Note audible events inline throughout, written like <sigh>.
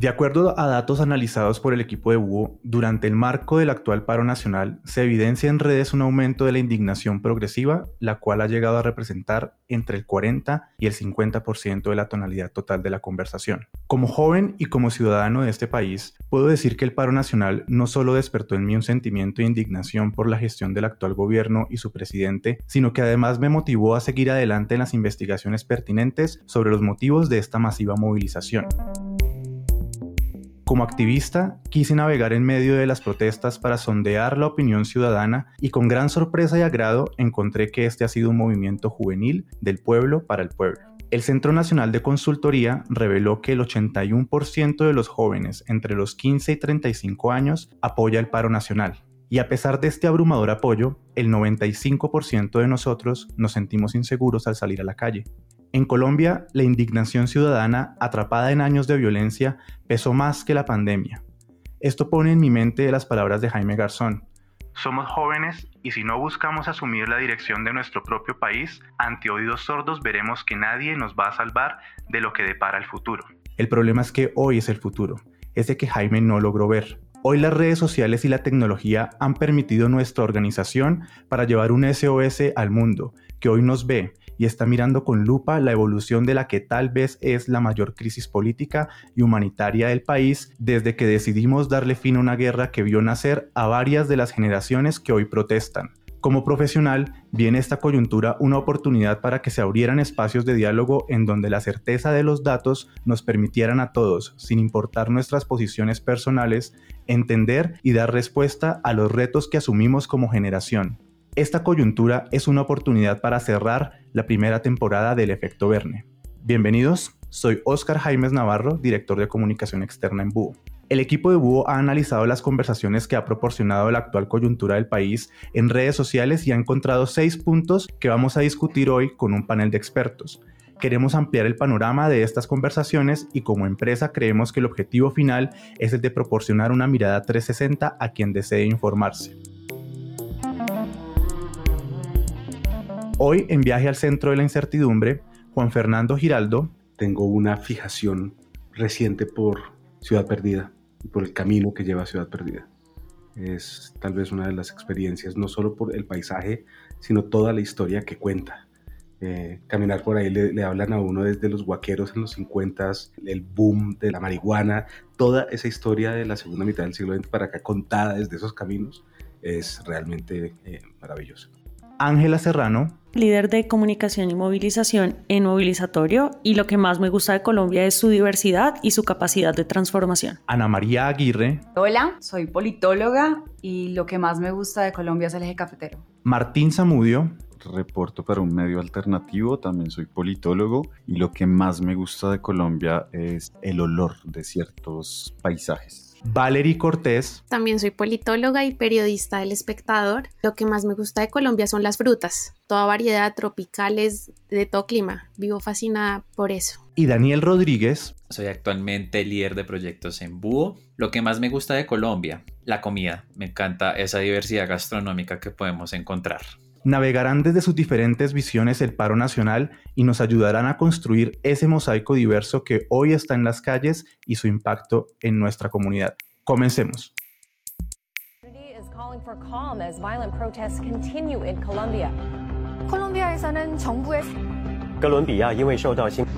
De acuerdo a datos analizados por el equipo de Búho, durante el marco del actual paro nacional se evidencia en redes un aumento de la indignación progresiva, la cual ha llegado a representar entre el 40 y el 50% de la tonalidad total de la conversación. Como joven y como ciudadano de este país, puedo decir que el paro nacional no solo despertó en mí un sentimiento de indignación por la gestión del actual gobierno y su presidente, sino que además me motivó a seguir adelante en las investigaciones pertinentes sobre los motivos de esta masiva movilización. Como activista, quise navegar en medio de las protestas para sondear la opinión ciudadana y con gran sorpresa y agrado encontré que este ha sido un movimiento juvenil del pueblo para el pueblo. El Centro Nacional de Consultoría reveló que el 81% de los jóvenes entre los 15 y 35 años apoya el paro nacional. Y a pesar de este abrumador apoyo, el 95% de nosotros nos sentimos inseguros al salir a la calle. En Colombia, la indignación ciudadana, atrapada en años de violencia, pesó más que la pandemia. Esto pone en mi mente las palabras de Jaime Garzón. Somos jóvenes y si no buscamos asumir la dirección de nuestro propio país, ante oídos sordos veremos que nadie nos va a salvar de lo que depara el futuro. El problema es que hoy es el futuro, ese que Jaime no logró ver. Hoy las redes sociales y la tecnología han permitido nuestra organización para llevar un SOS al mundo, que hoy nos ve, y está mirando con lupa la evolución de la que tal vez es la mayor crisis política y humanitaria del país desde que decidimos darle fin a una guerra que vio nacer a varias de las generaciones que hoy protestan. Como profesional, viene esta coyuntura una oportunidad para que se abrieran espacios de diálogo en donde la certeza de los datos nos permitieran a todos, sin importar nuestras posiciones personales, entender y dar respuesta a los retos que asumimos como generación. Esta coyuntura es una oportunidad para cerrar la primera temporada del Efecto Verne. Bienvenidos, soy Oscar Jaimes Navarro, director de comunicación externa en Búho. El equipo de Búho ha analizado las conversaciones que ha proporcionado la actual coyuntura del país en redes sociales y ha encontrado seis puntos que vamos a discutir hoy con un panel de expertos. Queremos ampliar el panorama de estas conversaciones y como empresa creemos que el objetivo final es el de proporcionar una mirada 360 a quien desee informarse. Hoy, en viaje al centro de la incertidumbre, Juan Fernando Giraldo. Tengo una fijación reciente por Ciudad Perdida y por el camino que lleva a Ciudad Perdida. Es tal vez una de las experiencias, no solo por el paisaje, sino toda la historia que cuenta. Eh, caminar por ahí le, le, hablan a uno desde los guaqueros en los 50, el boom de la marihuana, toda esa historia de la segunda mitad del siglo XX para acá contada desde esos caminos es realmente eh, maravillosa. Ángela Serrano, líder de comunicación y movilización en Movilizatorio y lo que más me gusta de Colombia es su diversidad y su capacidad de transformación. Ana María Aguirre. Hola, soy politóloga y lo que más me gusta de Colombia es el eje cafetero. Martín Zamudio. Reporto para un medio alternativo, también soy politólogo y lo que más me gusta de Colombia es el olor de ciertos paisajes. Valerie Cortés. También soy politóloga y periodista del espectador. Lo que más me gusta de Colombia son las frutas, toda variedad, tropicales, de todo clima. Vivo fascinada por eso. Y Daniel Rodríguez. Soy actualmente líder de proyectos en Búho. Lo que más me gusta de Colombia, la comida. Me encanta esa diversidad gastronómica que podemos encontrar navegarán desde sus diferentes visiones el paro nacional y nos ayudarán a construir ese mosaico diverso que hoy está en las calles y su impacto en nuestra comunidad. Comencemos.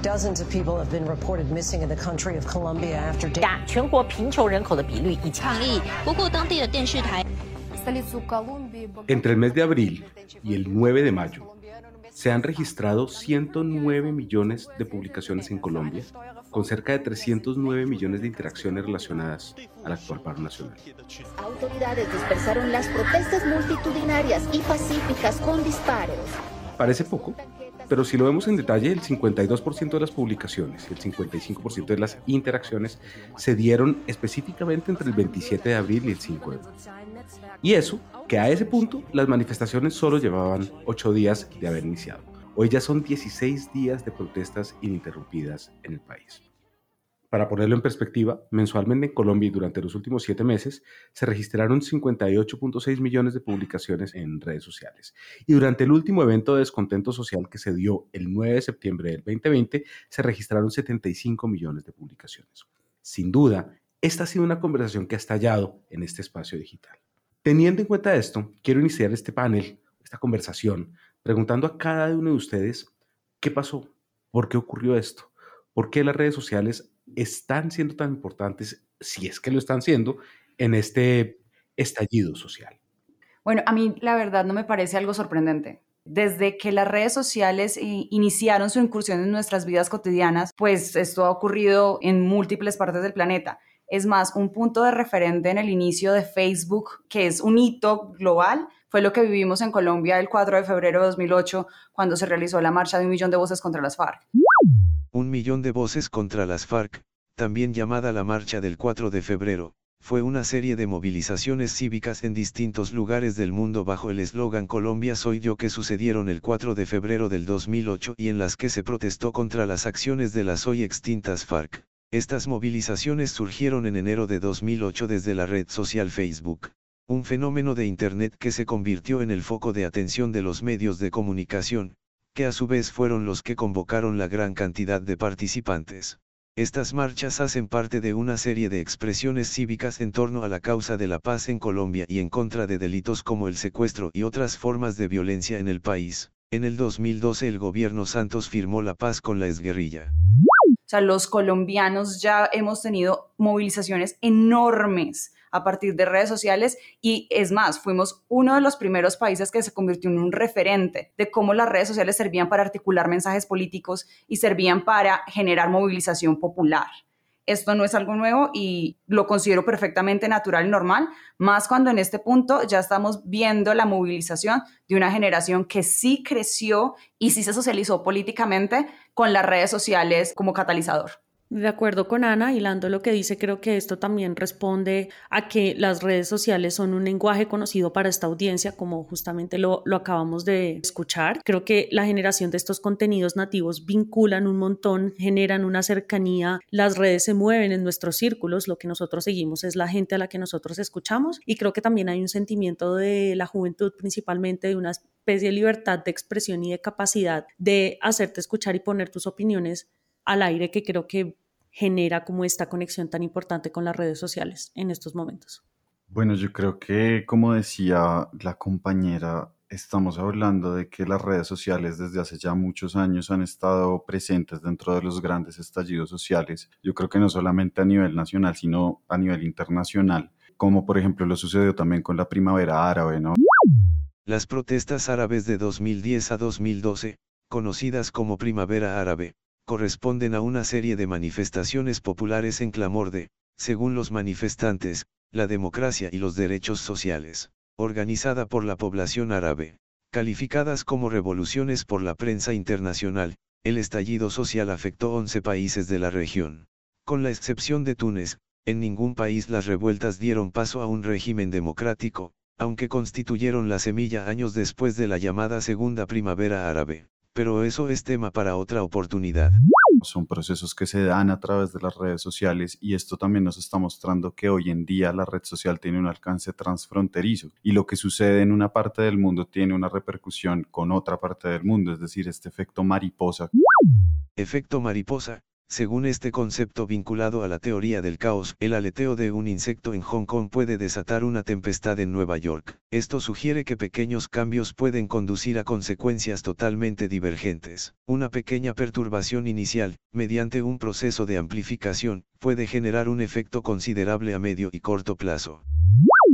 Dozens of people have been reported missing in the country of Colombia after 全 entre el mes de abril y el 9 de mayo, se han registrado 109 millones de publicaciones en Colombia, con cerca de 309 millones de interacciones relacionadas al actual paro nacional. Autoridades dispersaron las protestas multitudinarias y pacíficas con disparos. Parece poco, pero si lo vemos en detalle, el 52% de las publicaciones y el 55% de las interacciones se dieron específicamente entre el 27 de abril y el 5 de mayo. Y eso, que a ese punto las manifestaciones solo llevaban 8 días de haber iniciado. Hoy ya son 16 días de protestas ininterrumpidas en el país. Para ponerlo en perspectiva, mensualmente en Colombia y durante los últimos siete meses se registraron 58.6 millones de publicaciones en redes sociales. Y durante el último evento de descontento social que se dio el 9 de septiembre del 2020, se registraron 75 millones de publicaciones. Sin duda, esta ha sido una conversación que ha estallado en este espacio digital. Teniendo en cuenta esto, quiero iniciar este panel, esta conversación, preguntando a cada uno de ustedes qué pasó, por qué ocurrió esto, por qué las redes sociales están siendo tan importantes, si es que lo están siendo, en este estallido social. Bueno, a mí la verdad no me parece algo sorprendente. Desde que las redes sociales iniciaron su incursión en nuestras vidas cotidianas, pues esto ha ocurrido en múltiples partes del planeta. Es más, un punto de referente en el inicio de Facebook, que es un hito global, fue lo que vivimos en Colombia el 4 de febrero de 2008, cuando se realizó la marcha de un millón de voces contra las FARC. Un millón de voces contra las FARC, también llamada la Marcha del 4 de febrero, fue una serie de movilizaciones cívicas en distintos lugares del mundo bajo el eslogan Colombia soy yo que sucedieron el 4 de febrero del 2008 y en las que se protestó contra las acciones de las hoy extintas FARC. Estas movilizaciones surgieron en enero de 2008 desde la red social Facebook, un fenómeno de Internet que se convirtió en el foco de atención de los medios de comunicación, que a su vez fueron los que convocaron la gran cantidad de participantes. Estas marchas hacen parte de una serie de expresiones cívicas en torno a la causa de la paz en Colombia y en contra de delitos como el secuestro y otras formas de violencia en el país. En el 2012 el gobierno Santos firmó la paz con la exguerrilla. Sea, los colombianos ya hemos tenido movilizaciones enormes a partir de redes sociales y es más, fuimos uno de los primeros países que se convirtió en un referente de cómo las redes sociales servían para articular mensajes políticos y servían para generar movilización popular. Esto no es algo nuevo y lo considero perfectamente natural y normal, más cuando en este punto ya estamos viendo la movilización de una generación que sí creció y sí se socializó políticamente con las redes sociales como catalizador. De acuerdo con Ana, hilando lo que dice, creo que esto también responde a que las redes sociales son un lenguaje conocido para esta audiencia, como justamente lo, lo acabamos de escuchar. Creo que la generación de estos contenidos nativos vinculan un montón, generan una cercanía, las redes se mueven en nuestros círculos, lo que nosotros seguimos es la gente a la que nosotros escuchamos y creo que también hay un sentimiento de la juventud, principalmente de una especie de libertad de expresión y de capacidad de hacerte escuchar y poner tus opiniones al aire que creo que genera como esta conexión tan importante con las redes sociales en estos momentos? Bueno, yo creo que, como decía la compañera, estamos hablando de que las redes sociales desde hace ya muchos años han estado presentes dentro de los grandes estallidos sociales. Yo creo que no solamente a nivel nacional, sino a nivel internacional, como por ejemplo lo sucedió también con la primavera árabe, ¿no? Las protestas árabes de 2010 a 2012, conocidas como primavera árabe, corresponden a una serie de manifestaciones populares en clamor de, según los manifestantes, la democracia y los derechos sociales, organizada por la población árabe, calificadas como revoluciones por la prensa internacional, el estallido social afectó 11 países de la región. Con la excepción de Túnez, en ningún país las revueltas dieron paso a un régimen democrático, aunque constituyeron la semilla años después de la llamada Segunda Primavera Árabe pero eso es tema para otra oportunidad. Son procesos que se dan a través de las redes sociales y esto también nos está mostrando que hoy en día la red social tiene un alcance transfronterizo y lo que sucede en una parte del mundo tiene una repercusión con otra parte del mundo, es decir, este efecto mariposa. Efecto mariposa, según este concepto vinculado a la teoría del caos, el aleteo de un insecto en Hong Kong puede desatar una tempestad en Nueva York. Esto sugiere que pequeños cambios pueden conducir a consecuencias totalmente divergentes. Una pequeña perturbación inicial, mediante un proceso de amplificación, puede generar un efecto considerable a medio y corto plazo.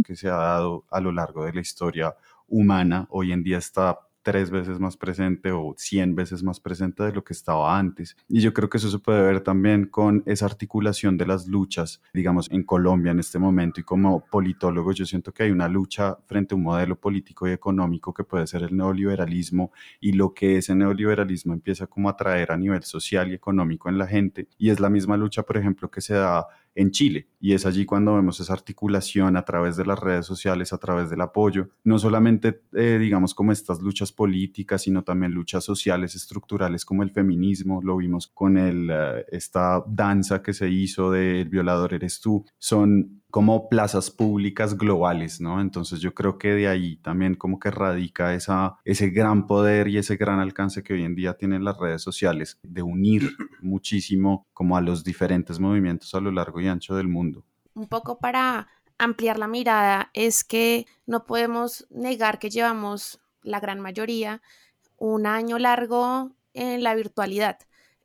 Que se ha dado a lo largo de la historia humana, hoy en día está tres veces más presente o cien veces más presente de lo que estaba antes. Y yo creo que eso se puede ver también con esa articulación de las luchas, digamos, en Colombia en este momento. Y como politólogo, yo siento que hay una lucha frente a un modelo político y económico que puede ser el neoliberalismo y lo que ese neoliberalismo empieza como a traer a nivel social y económico en la gente. Y es la misma lucha, por ejemplo, que se da en Chile. Y es allí cuando vemos esa articulación a través de las redes sociales, a través del apoyo, no solamente, eh, digamos, como estas luchas políticas, sino también luchas sociales, estructurales, como el feminismo, lo vimos con el, eh, esta danza que se hizo de El violador eres tú. Son como plazas públicas globales, ¿no? Entonces yo creo que de ahí también como que radica esa, ese gran poder y ese gran alcance que hoy en día tienen las redes sociales de unir <clears throat> muchísimo como a los diferentes movimientos a lo largo y ancho del mundo. Un poco para ampliar la mirada es que no podemos negar que llevamos la gran mayoría un año largo en la virtualidad.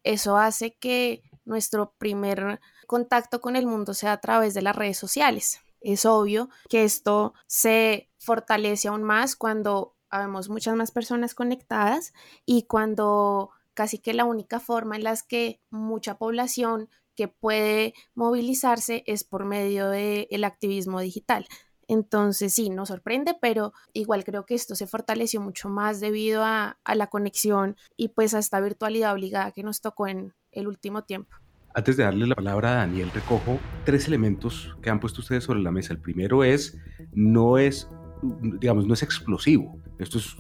Eso hace que nuestro primer contacto con el mundo sea a través de las redes sociales. Es obvio que esto se fortalece aún más cuando habemos muchas más personas conectadas y cuando casi que la única forma en las que mucha población que puede movilizarse es por medio del activismo digital. Entonces sí, nos sorprende, pero igual creo que esto se fortaleció mucho más debido a, a la conexión y pues a esta virtualidad obligada que nos tocó en el último tiempo. Antes de darle la palabra a Daniel, recojo tres elementos que han puesto ustedes sobre la mesa. El primero es, no es, digamos, no es explosivo. Esto es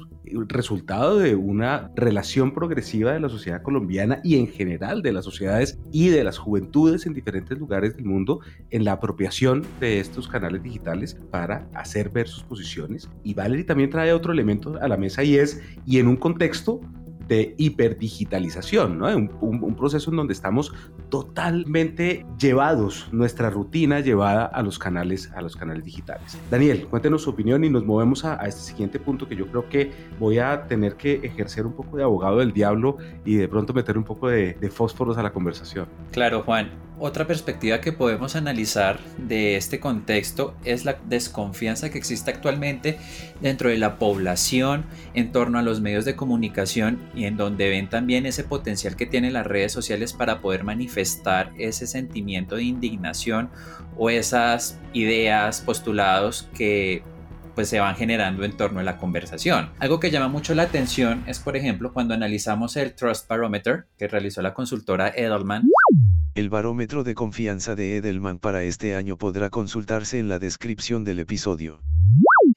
resultado de una relación progresiva de la sociedad colombiana y en general de las sociedades y de las juventudes en diferentes lugares del mundo en la apropiación de estos canales digitales para hacer ver sus posiciones. Y Valerie también trae otro elemento a la mesa y es, y en un contexto de hiperdigitalización, ¿no? Un, proceso en donde estamos totalmente llevados, nuestra rutina llevada a los canales, a los canales digitales. Daniel, cuéntenos su opinión y nos movemos a, este siguiente punto que yo creo que voy a tener que ejercer un poco de abogado del diablo y de pronto meter un poco de fósforos a la conversación. Claro, Juan. Otra perspectiva que podemos analizar de este contexto es la desconfianza que existe actualmente dentro de la población en torno a los medios de comunicación y en donde ven también ese potencial que tienen las redes sociales para poder manifestar ese sentimiento de indignación o esas ideas, postulados que pues se van generando en torno a la conversación. Algo que llama mucho la atención es, por ejemplo, cuando analizamos el Trust Barometer que realizó la consultora Edelman. El barómetro de confianza de Edelman para este año podrá consultarse en la descripción del episodio.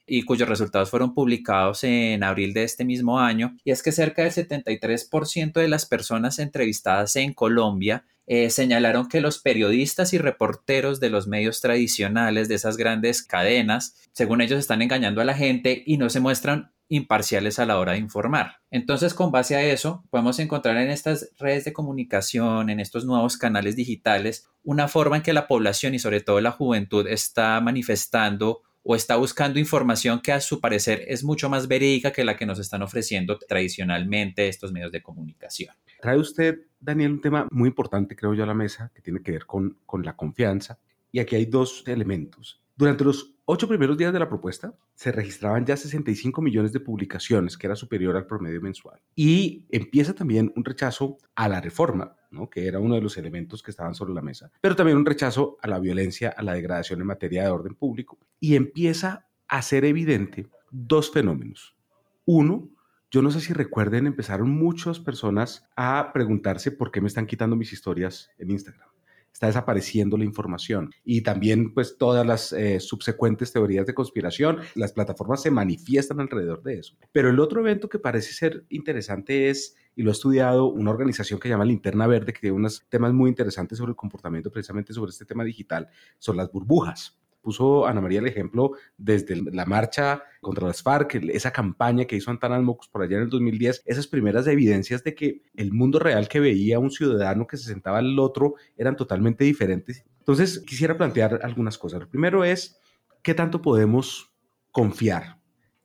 Y cuyos resultados fueron publicados en abril de este mismo año, y es que cerca del 73% de las personas entrevistadas en Colombia eh, señalaron que los periodistas y reporteros de los medios tradicionales de esas grandes cadenas, según ellos, están engañando a la gente y no se muestran imparciales a la hora de informar. Entonces, con base a eso, podemos encontrar en estas redes de comunicación, en estos nuevos canales digitales, una forma en que la población y sobre todo la juventud está manifestando o está buscando información que a su parecer es mucho más verídica que la que nos están ofreciendo tradicionalmente estos medios de comunicación. Trae usted, Daniel, un tema muy importante, creo yo, a la mesa, que tiene que ver con, con la confianza. Y aquí hay dos elementos. Durante los ocho primeros días de la propuesta se registraban ya 65 millones de publicaciones, que era superior al promedio mensual. Y empieza también un rechazo a la reforma, ¿no? que era uno de los elementos que estaban sobre la mesa, pero también un rechazo a la violencia, a la degradación en materia de orden público. Y empieza a ser evidente dos fenómenos. Uno, yo no sé si recuerden, empezaron muchas personas a preguntarse por qué me están quitando mis historias en Instagram está desapareciendo la información. Y también pues todas las eh, subsecuentes teorías de conspiración, las plataformas se manifiestan alrededor de eso. Pero el otro evento que parece ser interesante es y lo ha estudiado una organización que se llama Linterna Verde, que tiene unos temas muy interesantes sobre el comportamiento precisamente sobre este tema digital, son las burbujas puso Ana María el ejemplo desde la marcha contra las FARC, esa campaña que hizo Antanas Mocos por allá en el 2010, esas primeras evidencias de que el mundo real que veía un ciudadano que se sentaba al otro eran totalmente diferentes. Entonces, quisiera plantear algunas cosas. Lo primero es, ¿qué tanto podemos confiar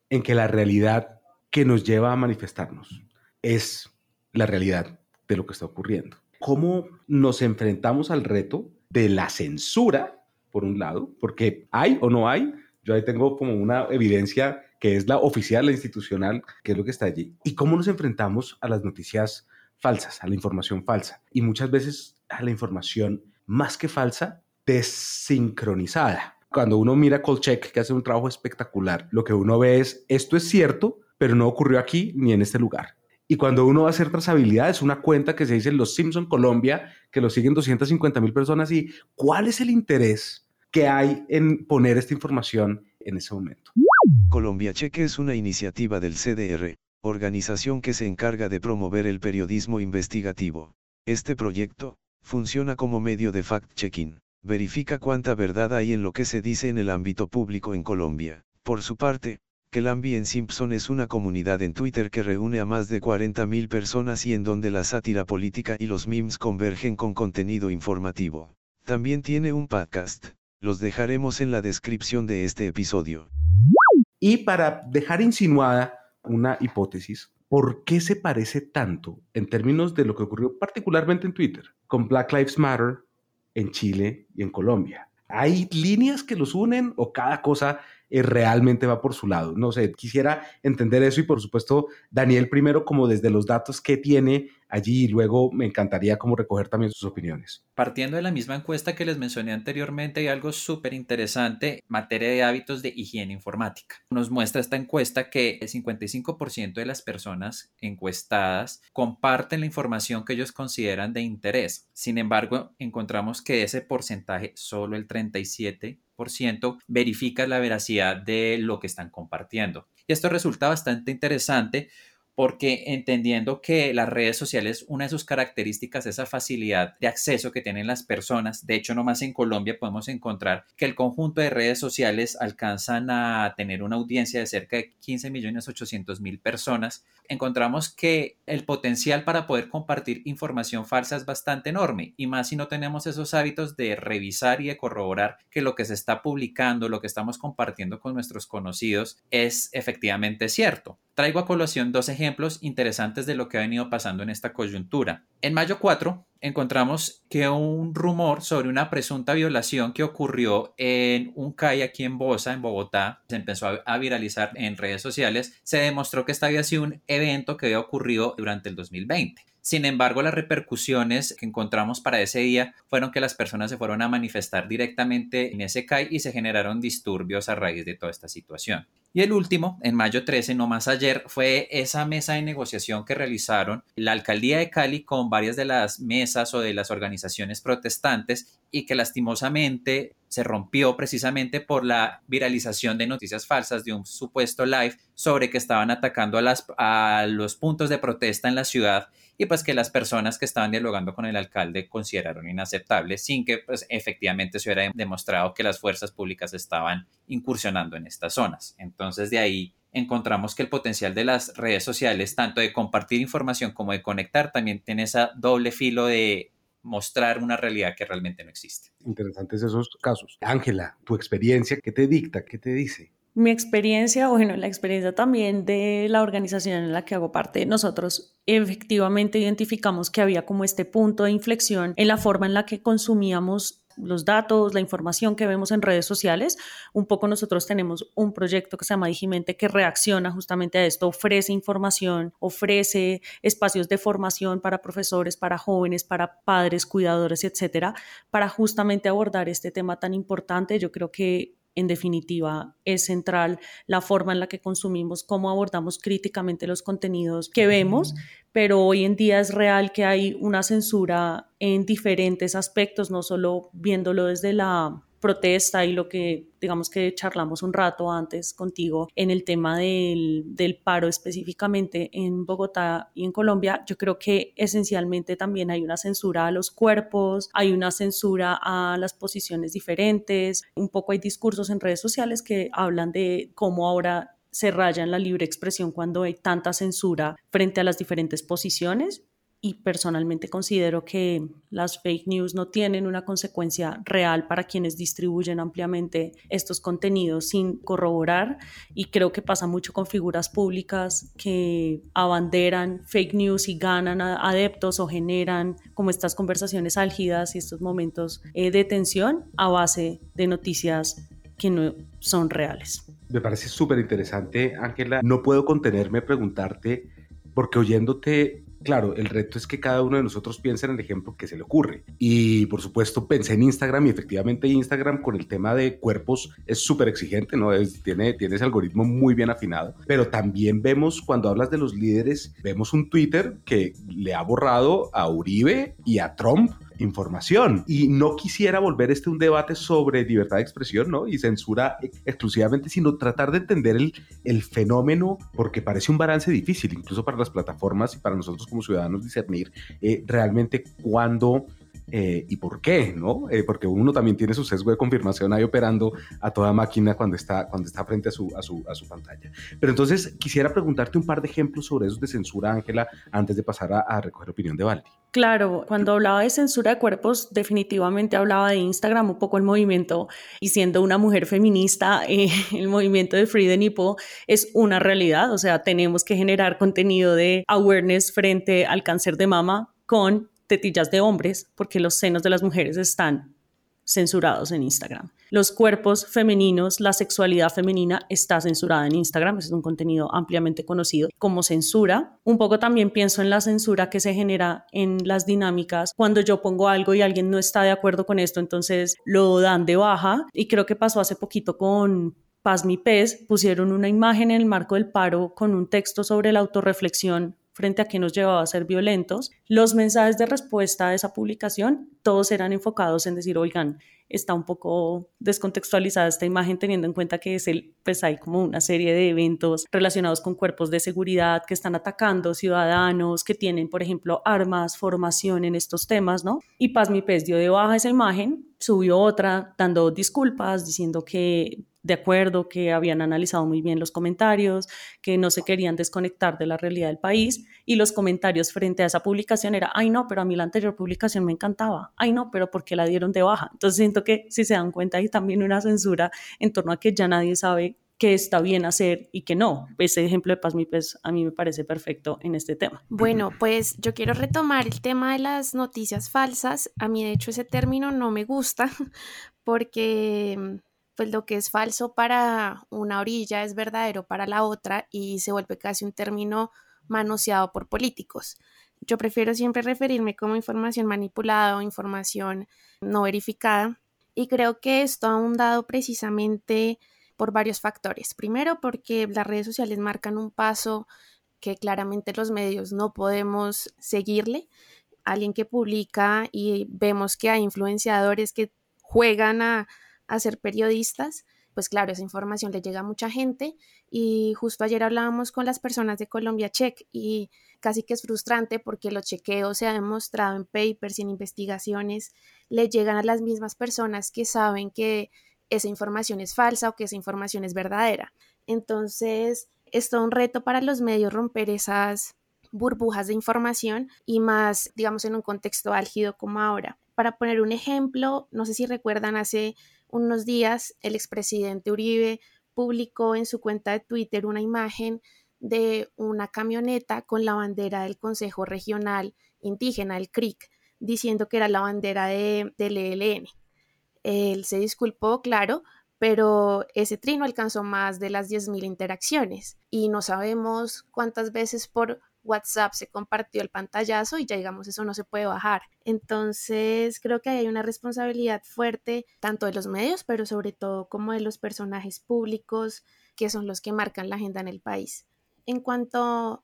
en que la realidad que nos lleva a manifestarnos es la realidad de lo que está ocurriendo? ¿Cómo nos enfrentamos al reto de la censura por un lado, porque hay o no hay, yo ahí tengo como una evidencia que es la oficial, la institucional, que es lo que está allí. Y cómo nos enfrentamos a las noticias falsas, a la información falsa. Y muchas veces a la información más que falsa, desincronizada. Cuando uno mira Kolchek, que hace un trabajo espectacular, lo que uno ve es, esto es cierto, pero no ocurrió aquí ni en este lugar. Y cuando uno va a hacer trazabilidad, es una cuenta que se dice Los Simpson Colombia, que lo siguen 250 mil personas. ¿Y cuál es el interés que hay en poner esta información en ese momento? Colombia Cheque es una iniciativa del CDR, organización que se encarga de promover el periodismo investigativo. Este proyecto funciona como medio de fact-checking. verifica cuánta verdad hay en lo que se dice en el ámbito público en Colombia. Por su parte, Kelambi en Simpson es una comunidad en Twitter que reúne a más de 40.000 personas y en donde la sátira política y los memes convergen con contenido informativo. También tiene un podcast, los dejaremos en la descripción de este episodio. Y para dejar insinuada una hipótesis, ¿por qué se parece tanto en términos de lo que ocurrió particularmente en Twitter con Black Lives Matter en Chile y en Colombia? ¿Hay líneas que los unen o cada cosa eh, realmente va por su lado? No sé, quisiera entender eso y por supuesto, Daniel, primero como desde los datos que tiene allí y luego me encantaría como recoger también sus opiniones. Partiendo de la misma encuesta que les mencioné anteriormente, hay algo súper interesante en materia de hábitos de higiene informática. Nos muestra esta encuesta que el 55% de las personas encuestadas comparten la información que ellos consideran de interés. Sin embargo, encontramos que ese porcentaje, solo el 37%, verifica la veracidad de lo que están compartiendo. Y esto resulta bastante interesante porque entendiendo que las redes sociales, una de sus características es esa facilidad de acceso que tienen las personas. De hecho, nomás en Colombia podemos encontrar que el conjunto de redes sociales alcanzan a tener una audiencia de cerca de 15 millones 800 mil personas. Encontramos que el potencial para poder compartir información falsa es bastante enorme y más si no tenemos esos hábitos de revisar y de corroborar que lo que se está publicando, lo que estamos compartiendo con nuestros conocidos es efectivamente cierto. Traigo a colación dos ejemplos interesantes de lo que ha venido pasando en esta coyuntura. En mayo 4 encontramos que un rumor sobre una presunta violación que ocurrió en un CAI aquí en Bosa, en Bogotá, se empezó a viralizar en redes sociales, se demostró que este había sido un evento que había ocurrido durante el 2020. Sin embargo, las repercusiones que encontramos para ese día fueron que las personas se fueron a manifestar directamente en ese CAI y se generaron disturbios a raíz de toda esta situación. Y el último, en mayo 13, no más ayer, fue esa mesa de negociación que realizaron la alcaldía de Cali con varias de las mesas o de las organizaciones protestantes y que lastimosamente se rompió precisamente por la viralización de noticias falsas de un supuesto live sobre que estaban atacando a, las, a los puntos de protesta en la ciudad y pues que las personas que estaban dialogando con el alcalde consideraron inaceptable sin que pues efectivamente se hubiera demostrado que las fuerzas públicas estaban incursionando en estas zonas. Entonces de ahí encontramos que el potencial de las redes sociales, tanto de compartir información como de conectar, también tiene esa doble filo de mostrar una realidad que realmente no existe. Interesantes esos casos. Ángela, tu experiencia, ¿qué te dicta? ¿Qué te dice? Mi experiencia, bueno, la experiencia también de la organización en la que hago parte, nosotros efectivamente identificamos que había como este punto de inflexión en la forma en la que consumíamos los datos, la información que vemos en redes sociales. Un poco nosotros tenemos un proyecto que se llama Digimente que reacciona justamente a esto, ofrece información, ofrece espacios de formación para profesores, para jóvenes, para padres, cuidadores, etcétera, para justamente abordar este tema tan importante. Yo creo que en definitiva, es central la forma en la que consumimos, cómo abordamos críticamente los contenidos que vemos, pero hoy en día es real que hay una censura en diferentes aspectos, no solo viéndolo desde la protesta y lo que digamos que charlamos un rato antes contigo en el tema del, del, paro específicamente en Bogotá y en Colombia, yo creo que esencialmente también hay una censura a los cuerpos, hay una censura a las posiciones diferentes, un poco hay discursos en redes sociales que hablan de cómo ahora se raya en la libre expresión cuando hay tanta censura frente a las diferentes posiciones y personalmente considero que las fake news no tienen una consecuencia real para quienes distribuyen ampliamente estos contenidos sin corroborar y creo que pasa mucho con figuras públicas que abanderan fake news y ganan adeptos o generan como estas conversaciones álgidas y estos momentos eh, de tensión a base de noticias que no son reales. Me parece súper interesante, Ángela. No puedo contenerme a preguntarte, porque oyéndote claro, el reto es que cada uno de nosotros piense en el ejemplo que se le ocurre. Y por supuesto pensé en Instagram y efectivamente Instagram con el tema de cuerpos es súper exigente, ¿no? tiene, tiene ese algoritmo muy bien afinado. Pero también vemos, cuando hablas de los líderes, vemos un Twitter que le ha borrado a Uribe y a Trump información. Y no quisiera volver este un debate sobre libertad de expresión, ¿no? Y censura exclusivamente, sino tratar de entender el, el fenómeno, porque parece un balance difícil, incluso para las plataformas y para nosotros como ciudadanos discernir eh, realmente cuándo eh, y por qué, ¿no? Eh, porque uno también tiene su sesgo de confirmación ahí operando a toda máquina cuando está, cuando está frente a su, a, su, a su pantalla. Pero entonces quisiera preguntarte un par de ejemplos sobre esos de censura, Ángela, antes de pasar a, a recoger opinión de Valdi. Claro, cuando hablaba de censura de cuerpos, definitivamente hablaba de Instagram, un poco el movimiento, y siendo una mujer feminista, eh, <laughs> el movimiento de Free the Nipple es una realidad, o sea, tenemos que generar contenido de awareness frente al cáncer de mama con tetillas de hombres, porque los senos de las mujeres están censurados en Instagram. Los cuerpos femeninos, la sexualidad femenina está censurada en Instagram, es un contenido ampliamente conocido como censura. Un poco también pienso en la censura que se genera en las dinámicas cuando yo pongo algo y alguien no está de acuerdo con esto, entonces lo dan de baja y creo que pasó hace poquito con Paz Mi Pez, pusieron una imagen en el marco del paro con un texto sobre la autorreflexión frente a qué nos llevaba a ser violentos, los mensajes de respuesta a esa publicación, todos eran enfocados en decir, oigan, está un poco descontextualizada esta imagen teniendo en cuenta que es el, pues hay como una serie de eventos relacionados con cuerpos de seguridad que están atacando ciudadanos que tienen, por ejemplo, armas, formación en estos temas, ¿no? Y Paz Mi Pez dio de baja esa imagen, subió otra dando disculpas, diciendo que de acuerdo, que habían analizado muy bien los comentarios, que no se querían desconectar de la realidad del país y los comentarios frente a esa publicación era, ay no, pero a mí la anterior publicación me encantaba, ay no, pero ¿por qué la dieron de baja? Entonces siento que si se dan cuenta hay también una censura en torno a que ya nadie sabe qué está bien hacer y qué no. Ese ejemplo de Paz Mi Pez a mí me parece perfecto en este tema. Bueno, pues yo quiero retomar el tema de las noticias falsas. A mí de hecho ese término no me gusta <laughs> porque pues lo que es falso para una orilla es verdadero para la otra y se vuelve casi un término manoseado por políticos. Yo prefiero siempre referirme como información manipulada o información no verificada y creo que esto ha dado precisamente por varios factores. Primero porque las redes sociales marcan un paso que claramente los medios no podemos seguirle. Alguien que publica y vemos que hay influenciadores que juegan a a ser periodistas, pues claro, esa información le llega a mucha gente y justo ayer hablábamos con las personas de Colombia Check y casi que es frustrante porque los chequeos se ha demostrado en papers y en investigaciones le llegan a las mismas personas que saben que esa información es falsa o que esa información es verdadera. Entonces, es todo un reto para los medios romper esas burbujas de información y más, digamos, en un contexto álgido como ahora. Para poner un ejemplo, no sé si recuerdan hace unos días el expresidente Uribe publicó en su cuenta de Twitter una imagen de una camioneta con la bandera del Consejo Regional Indígena, el CRIC, diciendo que era la bandera de, del ELN. Él se disculpó, claro, pero ese trino alcanzó más de las 10.000 interacciones y no sabemos cuántas veces por WhatsApp se compartió el pantallazo y ya digamos eso no se puede bajar. Entonces creo que hay una responsabilidad fuerte tanto de los medios, pero sobre todo como de los personajes públicos que son los que marcan la agenda en el país. En cuanto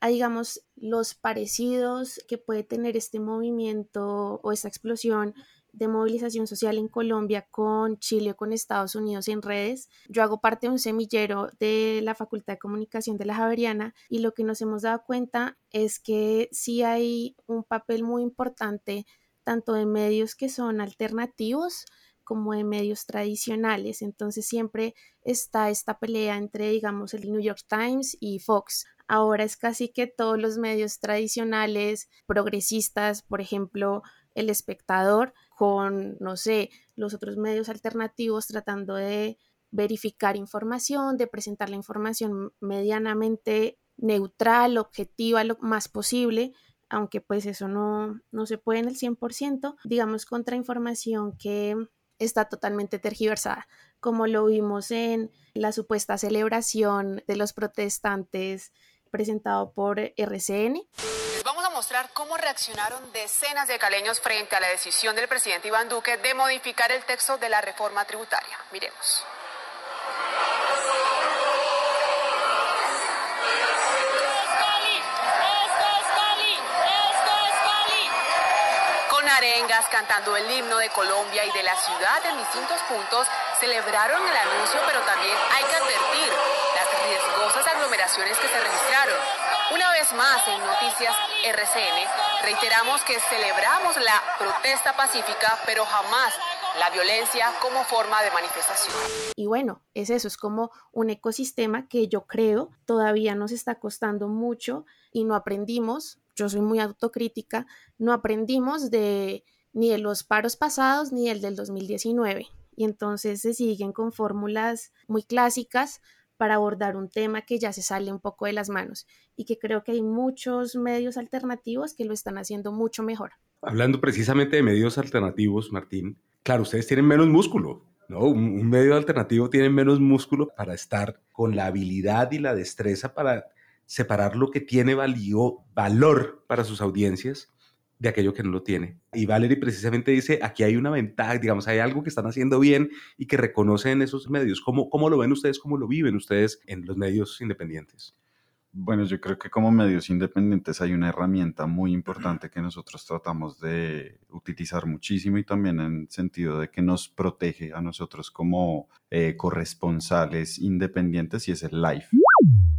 a digamos los parecidos que puede tener este movimiento o esta explosión de movilización social en Colombia con Chile o con Estados Unidos en redes. Yo hago parte de un semillero de la Facultad de Comunicación de la Javeriana y lo que nos hemos dado cuenta es que sí hay un papel muy importante tanto de medios que son alternativos como de medios tradicionales. Entonces siempre está esta pelea entre, digamos, el New York Times y Fox. Ahora es casi que todos los medios tradicionales, progresistas, por ejemplo, el espectador, con, no sé, los otros medios alternativos tratando de verificar información, de presentar la información medianamente neutral, objetiva, lo más posible, aunque pues eso no, no se puede en el 100%, digamos, contra información que está totalmente tergiversada, como lo vimos en la supuesta celebración de los protestantes presentado por RCN mostrar cómo reaccionaron decenas de caleños frente a la decisión del presidente Iván Duque de modificar el texto de la reforma tributaria. Miremos. Con arengas, cantando el himno de Colombia y de la ciudad en distintos puntos, celebraron el anuncio, pero también hay que advertir las riesgosas aglomeraciones que se registraron Una vez más en Noticias RCN, reiteramos que celebramos la protesta pacífica, pero jamás la violencia como forma de manifestación. Y bueno, es eso, es como un ecosistema que yo creo todavía nos está costando mucho y no aprendimos, yo soy muy autocrítica, no aprendimos de ni de los paros pasados ni el del 2019. Y entonces se siguen con fórmulas muy clásicas para abordar un tema que ya se sale un poco de las manos y que creo que hay muchos medios alternativos que lo están haciendo mucho mejor. Hablando precisamente de medios alternativos, Martín, claro, ustedes tienen menos músculo, ¿no? Un, medio alternativo tiene menos músculo para estar con la habilidad y la destreza para separar lo que tiene valor para sus audiencias de aquello que no lo tiene. Y Valerie precisamente dice, aquí hay una ventaja, digamos, hay algo que están haciendo bien y que reconocen esos medios. ¿Cómo, cómo lo ven ustedes, cómo lo viven ustedes en los medios independientes? Bueno, yo creo que como medios independientes hay una herramienta muy importante que nosotros tratamos de utilizar muchísimo y también en sentido de que nos protege a nosotros como eh, corresponsales independientes y es el live.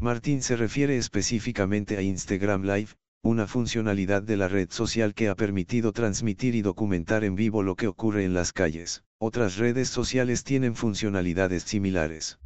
Martín se refiere específicamente a Instagram Live, una funcionalidad de la red social que ha permitido transmitir y documentar en vivo lo que ocurre en las calles. Otras redes sociales tienen funcionalidades similares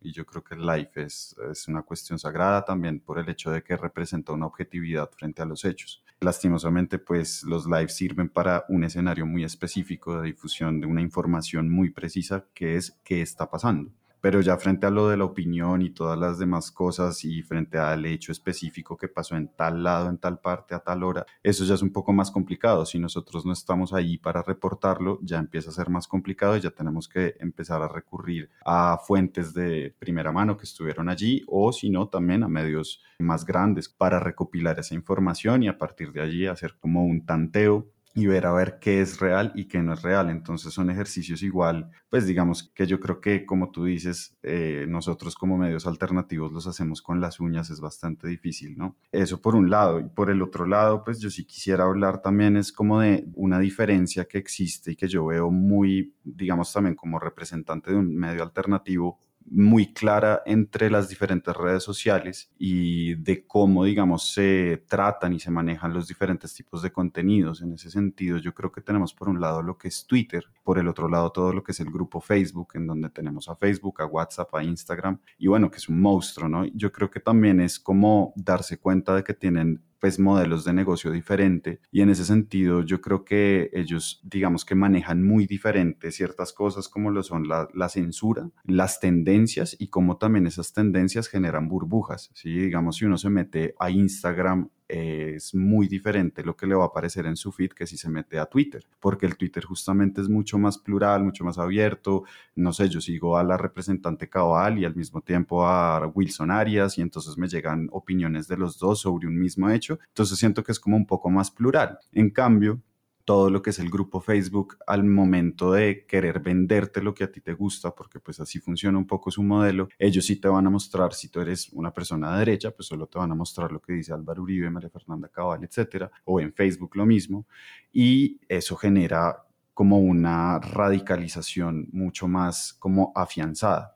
y yo creo que el live es, una cuestión sagrada también por el hecho de que representa una objetividad frente a los hechos. Lastimosamente, pues los lives sirven para un escenario muy específico de difusión de una información muy precisa que es qué está pasando pero ya frente a lo de la opinión y todas las demás cosas y frente al hecho específico que pasó en tal lado, en tal parte, a tal hora, eso ya es un poco más complicado. Si nosotros no estamos ahí para reportarlo, ya empieza a ser más complicado y ya tenemos que empezar a recurrir a fuentes de primera mano que estuvieron allí o si no, también a medios más grandes para recopilar esa información y a partir de allí hacer como un tanteo y ver a ver qué es real y qué no es real. Entonces son ejercicios igual, pues digamos que yo creo que como tú dices, eh, nosotros como medios alternativos los hacemos con las uñas, es bastante difícil, ¿no? Eso por un lado. Y por el otro lado, pues yo sí quisiera hablar también es como de una diferencia que existe y que yo veo muy, digamos también como representante de un medio alternativo muy clara entre las diferentes redes sociales y de cómo, digamos, se tratan y se manejan los diferentes tipos de contenidos. En ese sentido, yo creo que tenemos por un lado lo que es Twitter, por el otro lado todo lo que es el grupo Facebook, en donde tenemos a Facebook, a WhatsApp, a Instagram, y bueno, que es un monstruo, ¿no? Yo creo que también es como darse cuenta de que tienen pues modelos de negocio diferente y en ese sentido yo creo que ellos digamos que manejan muy diferente ciertas cosas como lo son la, la censura, las tendencias y cómo también esas tendencias generan burbujas, ¿sí? digamos si uno se mete a Instagram es muy diferente lo que le va a aparecer en su feed que si se mete a Twitter, porque el Twitter justamente es mucho más plural, mucho más abierto. No sé, yo sigo a la representante Cabal y al mismo tiempo a Wilson Arias y entonces me llegan opiniones de los dos sobre un mismo hecho. Entonces siento que es como un poco más plural. En cambio, todo lo que es el grupo Facebook al momento de querer venderte lo que a ti te gusta, porque pues así funciona un poco su modelo, ellos sí te van a mostrar, si tú eres una persona de derecha, pues solo te van a mostrar lo que dice Álvaro Uribe, María Fernanda Cabal, etcétera, o en Facebook lo mismo, y eso genera como una radicalización mucho más como afianzada.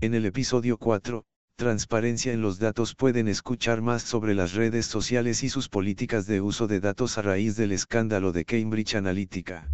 En el episodio 4, Transparencia en los datos pueden escuchar más sobre las redes sociales y sus políticas de uso de datos a raíz del escándalo de Cambridge Analytica.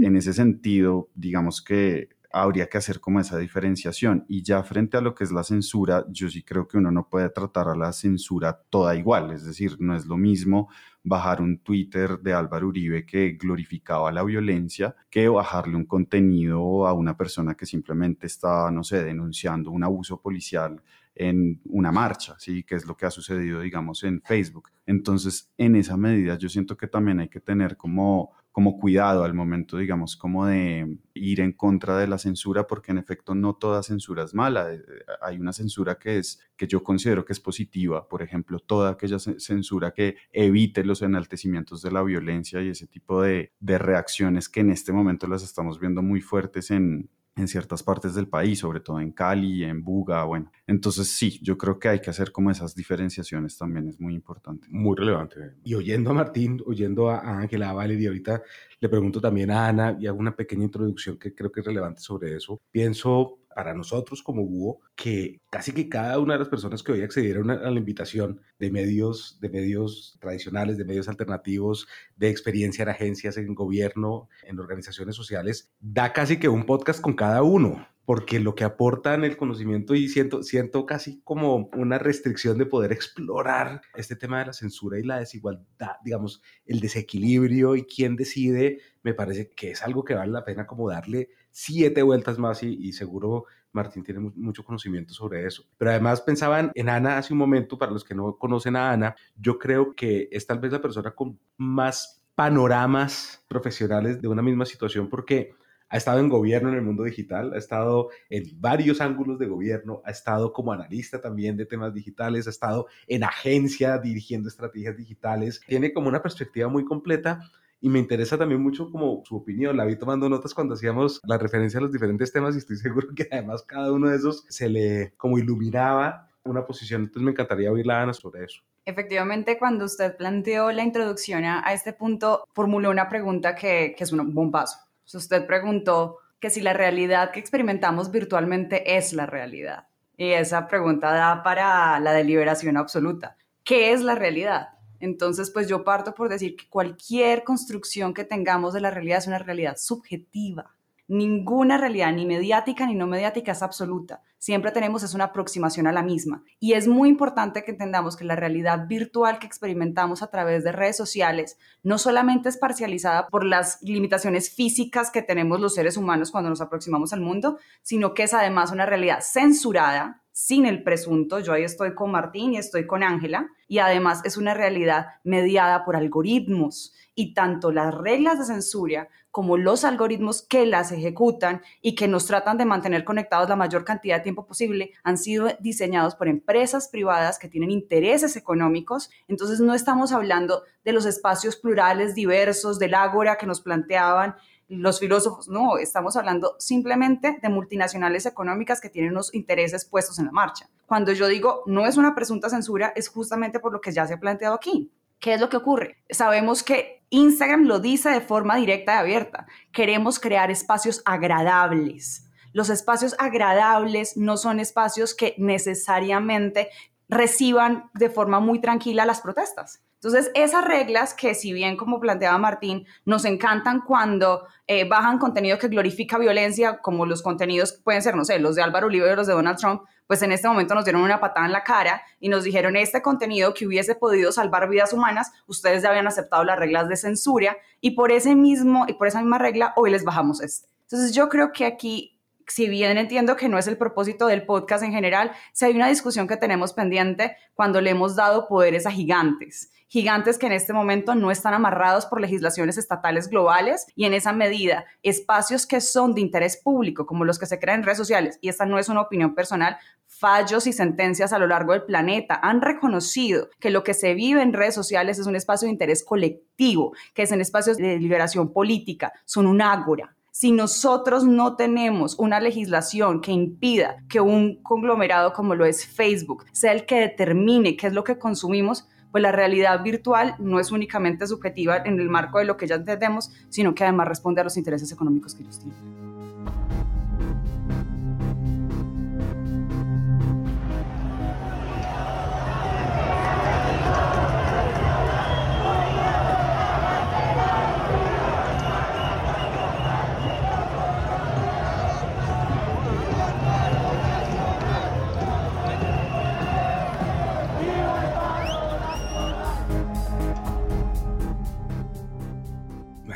En ese sentido, digamos que habría que hacer como esa diferenciación. Y ya frente a lo que es la censura, yo sí creo que uno no puede tratar a la censura toda igual. Es decir, no es lo mismo bajar un Twitter de Álvaro Uribe que glorificaba la violencia que bajarle un contenido a una persona que simplemente está, no sé, denunciando un abuso policial en una marcha, ¿sí? Que es lo que ha sucedido, digamos, en Facebook. Entonces, en esa medida, yo siento que también hay que tener como, como cuidado al momento, digamos, como de ir en contra de la censura, porque en efecto no toda censura es mala. Eh, hay una censura que es, que yo considero que es positiva, por ejemplo, toda aquella censura que evite los enaltecimientos de la violencia y ese tipo de, de reacciones que en este momento las estamos viendo muy fuertes en, en ciertas partes del país, sobre todo en Cali, en Buga, bueno. Entonces sí, yo creo que hay que hacer como esas diferenciaciones también, es muy importante. Muy relevante. Y oyendo a Martín, oyendo a Ángela, a Valeria, ahorita le pregunto también a Ana y hago una pequeña introducción que creo que es relevante sobre eso. Pienso para nosotros como búho que casi que cada una de las personas que hoy accedieron a la invitación de medios, de medios tradicionales, de medios alternativos, de experiencia en agencias, en gobierno, en organizaciones sociales, da casi que un podcast con cada uno porque lo que aportan el conocimiento y siento, siento casi como una restricción de poder explorar este tema de la censura y la desigualdad, digamos, el desequilibrio y quién decide, me parece que es algo que vale la pena como darle siete vueltas más y, seguro Martín tiene mucho conocimiento sobre eso. Pero además pensaban en Ana hace un momento, para los que no conocen a Ana, yo creo que es tal vez la persona con más panoramas profesionales de una misma situación porque ha estado en gobierno en el mundo digital, ha estado en varios ángulos de gobierno, ha estado como analista también de temas digitales, ha estado en agencia dirigiendo estrategias digitales, tiene como una perspectiva muy completa y me interesa también mucho como su opinión. La vi tomando notas cuando hacíamos la referencia a los diferentes temas y estoy <laughs> seguro que además cada uno de esos se le como iluminaba una posición. Entonces me encantaría oírla Ana sobre eso. Efectivamente, cuando usted planteó la introducción a, este punto, formuló una pregunta que, que es un bombazo usted preguntó que si la realidad que experimentamos virtualmente es la realidad. Y esa pregunta da para la deliberación absoluta. ¿Qué es la realidad? Entonces, pues yo parto por decir que cualquier construcción que tengamos de la realidad es una realidad subjetiva. Ninguna realidad, ni mediática ni no mediática, es absoluta. Siempre tenemos es una aproximación a la misma. Y es muy importante que entendamos que la realidad virtual que experimentamos a través de redes sociales no solamente es parcializada por las limitaciones físicas que tenemos los seres humanos cuando nos aproximamos al mundo, sino que es además una realidad censurada, sin el presunto. Yo ahí estoy con Martín y estoy con Ángela. Y además es una realidad mediada por algoritmos. Y tanto las reglas de censura como los algoritmos que las ejecutan y que nos tratan de mantener conectados la mayor cantidad de tiempo posible han sido diseñados por empresas privadas que tienen intereses económicos. Entonces no estamos hablando de los espacios plurales, diversos, del ágora que nos planteaban los filósofos, no, estamos hablando simplemente de multinacionales económicas que tienen unos intereses puestos en la marcha. Cuando yo digo no es una presunta censura, es justamente por lo que ya se ha planteado aquí. ¿Qué es lo que ocurre? Sabemos que Instagram lo dice de forma directa y abierta. Queremos crear espacios agradables. Los espacios agradables no son espacios que necesariamente reciban de forma muy tranquila las protestas. Entonces, esas reglas que si bien, como planteaba Martín, nos encantan cuando eh, bajan contenido que glorifica violencia, como los contenidos pueden ser, no sé, los de Álvaro Uribe o los de Donald Trump, pues en este momento nos dieron una patada en la cara y nos dijeron este contenido que hubiese podido salvar vidas humanas, ustedes ya habían aceptado las reglas de censura y por ese mismo y por esa misma regla hoy les bajamos este. Entonces yo creo que aquí si bien entiendo que no es el propósito del podcast en general, si hay una discusión que tenemos pendiente cuando le hemos dado poderes a gigantes, gigantes que en este momento no están amarrados por legislaciones estatales globales y en esa medida espacios que son de interés público, como los que se crean en redes sociales, y esta no es una opinión personal, fallos y sentencias a lo largo del planeta han reconocido que lo que se vive en redes sociales es un espacio de interés colectivo, que es en espacios de liberación política, son un ágora, si nosotros no tenemos una legislación que impida que un conglomerado como lo es Facebook sea el que determine qué es lo que consumimos, pues la realidad virtual no es únicamente subjetiva en el marco de lo que ya entendemos, sino que además responde a los intereses económicos que ellos tienen.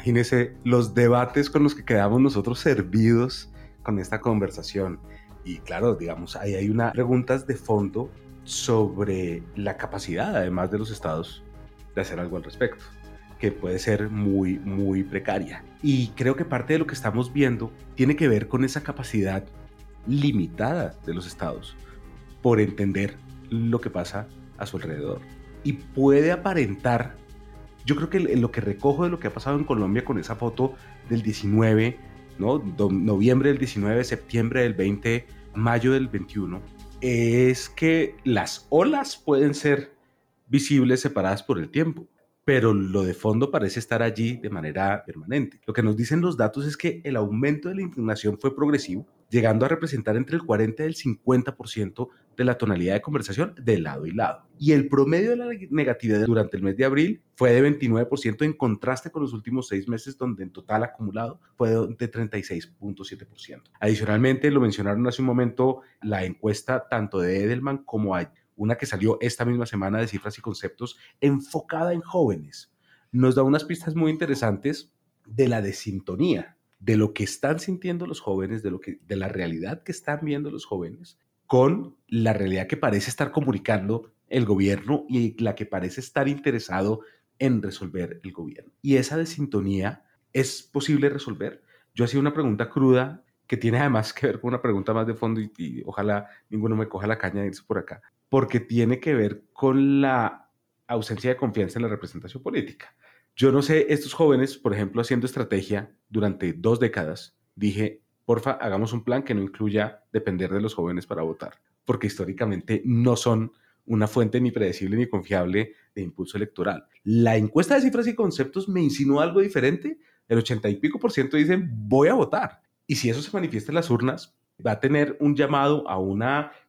Imagínese los debates con los que quedamos nosotros servidos con esta conversación. Y claro, digamos, ahí hay unas preguntas de fondo sobre la capacidad, además de los estados, de hacer algo al respecto, que puede ser muy, muy precaria. Y creo que parte de lo que estamos viendo tiene que ver con esa capacidad limitada de los estados por entender lo que pasa a su alrededor. Y puede aparentar yo creo que lo que recojo de lo que ha pasado en Colombia con esa foto del 19, ¿no? noviembre del 19, septiembre del 20, mayo del 21, es que las olas pueden ser visibles separadas por el tiempo, pero lo de fondo parece estar allí de manera permanente. Lo que nos dicen los datos es que el aumento de la indignación fue progresivo, llegando a representar entre el 40 y el 50% de la tonalidad de conversación de lado y lado. Y el promedio de la negatividad durante el mes de abril fue de 29% en contraste con los últimos seis meses, donde en total acumulado fue de 36.7%. Adicionalmente, lo mencionaron hace un momento, la encuesta tanto de Edelman como hay una que salió esta misma semana de cifras y conceptos enfocada en jóvenes, nos da unas pistas muy interesantes de la desintonía, de lo que están sintiendo los jóvenes, de, lo que, de la realidad que están viendo los jóvenes con la realidad que parece estar comunicando el gobierno y la que parece estar interesado en resolver el gobierno. Y esa desintonía es posible resolver. Yo hacía una pregunta cruda que tiene además que ver con una pregunta más de fondo y, ojalá ninguno me coja la caña de irse por acá, porque tiene que ver con la ausencia de confianza en la representación política. Yo no sé, estos jóvenes, por ejemplo, haciendo estrategia durante dos décadas, dije, porfa, hagamos un plan que no incluya depender de los jóvenes para votar, porque históricamente no son una fuente ni predecible ni confiable de impulso electoral. La encuesta de cifras y conceptos me insinuó algo diferente. El 80 y pico por ciento dicen voy a votar. Y si eso se manifiesta en las urnas, va a tener un llamado a un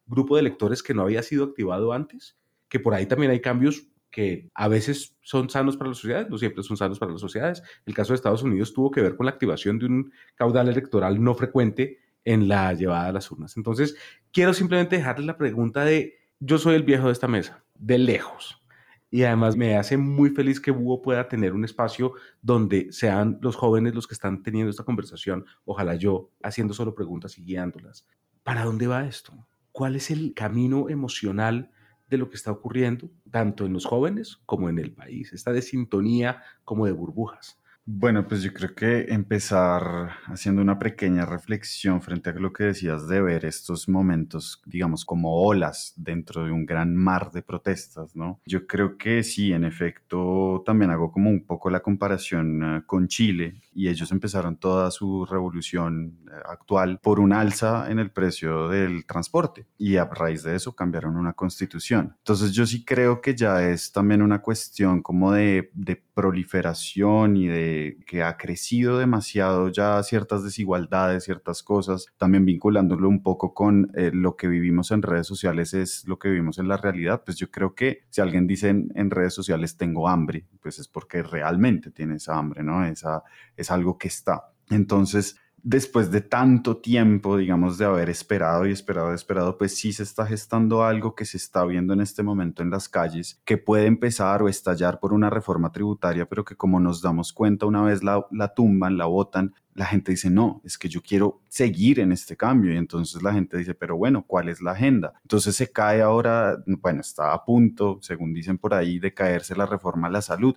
grupo de electores que no había sido activado antes, que por ahí también hay cambios que a veces son sanos para las sociedades, no siempre son sanos para las sociedades. El caso de Estados Unidos tuvo que ver con la activación de un caudal electoral no frecuente en la llevada a las urnas. Entonces, quiero simplemente dejarles la pregunta de, yo soy el viejo de esta mesa, de lejos. Y además me hace muy feliz que Búho pueda tener un espacio donde sean los jóvenes los que están teniendo esta conversación, ojalá yo haciendo solo preguntas y guiándolas. ¿Para dónde va esto? ¿Cuál es el camino emocional de lo que está ocurriendo, tanto en los jóvenes como en el país, esta de sintonía como de burbujas. Bueno, pues yo creo que empezar haciendo una pequeña reflexión frente a lo que decías de ver estos momentos, digamos, como olas dentro de un gran mar de protestas, ¿no? Yo creo que sí, en efecto, también hago como un poco la comparación eh, con Chile y ellos empezaron toda su revolución eh, actual por un alza en el precio del transporte y a raíz de eso cambiaron una constitución. Entonces yo sí creo que ya es también una cuestión como de, de proliferación y de que ha crecido demasiado ya ciertas desigualdades, ciertas cosas, también vinculándolo un poco con eh, lo que vivimos en redes sociales es lo que vivimos en la realidad, pues yo creo que si alguien dice en, redes sociales tengo hambre, pues es porque realmente tiene esa hambre, ¿no? Esa, algo que está. Entonces, después de tanto tiempo, digamos, de haber esperado y esperado y esperado, pues sí se está gestando algo que se está viendo en este momento en las calles, que puede empezar o estallar por una reforma tributaria, pero que como nos damos cuenta una vez la, la tumban, la votan, la gente dice, no, es que yo quiero seguir en este cambio. Y entonces la gente dice, pero bueno, ¿cuál es la agenda? Entonces se cae ahora, bueno, está a punto, según dicen por ahí, de caerse la reforma a la salud.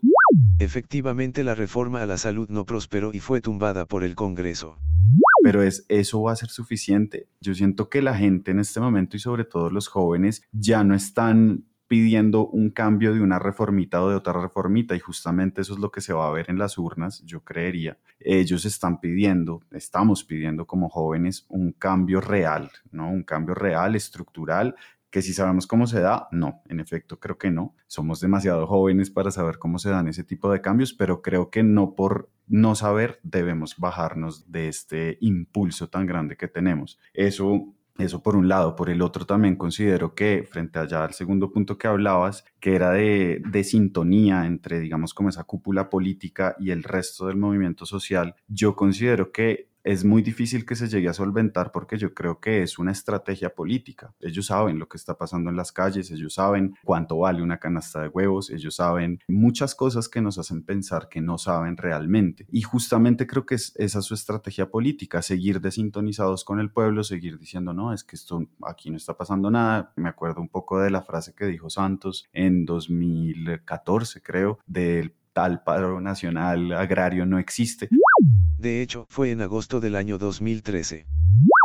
Efectivamente, la reforma a la salud no prosperó y fue tumbada por el Congreso. Pero es, eso va a ser suficiente. Yo siento que la gente en este momento y sobre todo los jóvenes ya no están pidiendo un cambio de una reformita o de otra reformita y justamente eso es lo que se va a ver en las urnas, yo creería. Ellos están pidiendo, estamos pidiendo como jóvenes un cambio real, ¿no? Un cambio real, estructural, que si sabemos cómo se da, no, en efecto creo que no. Somos demasiado jóvenes para saber cómo se dan ese tipo de cambios, pero creo que no por no saber debemos bajarnos de este impulso tan grande que tenemos. Eso eso por un lado. Por el otro también considero que frente allá al segundo punto que hablabas, que era de, de, sintonía entre, digamos, como esa cúpula política y el resto del movimiento social, yo considero que es muy difícil que se llegue a solventar porque yo creo que es una estrategia política. Ellos saben lo que está pasando en las calles, ellos saben cuánto vale una canasta de huevos, ellos saben muchas cosas que nos hacen pensar que no saben realmente. Y justamente creo que es, esa es su estrategia política, seguir desintonizados con el pueblo, seguir diciendo, no, es que esto aquí no está pasando nada. Me acuerdo un poco de la frase que dijo Santos en 2014, creo, del tal paro nacional agrario no existe. De hecho, fue en agosto del año 2013.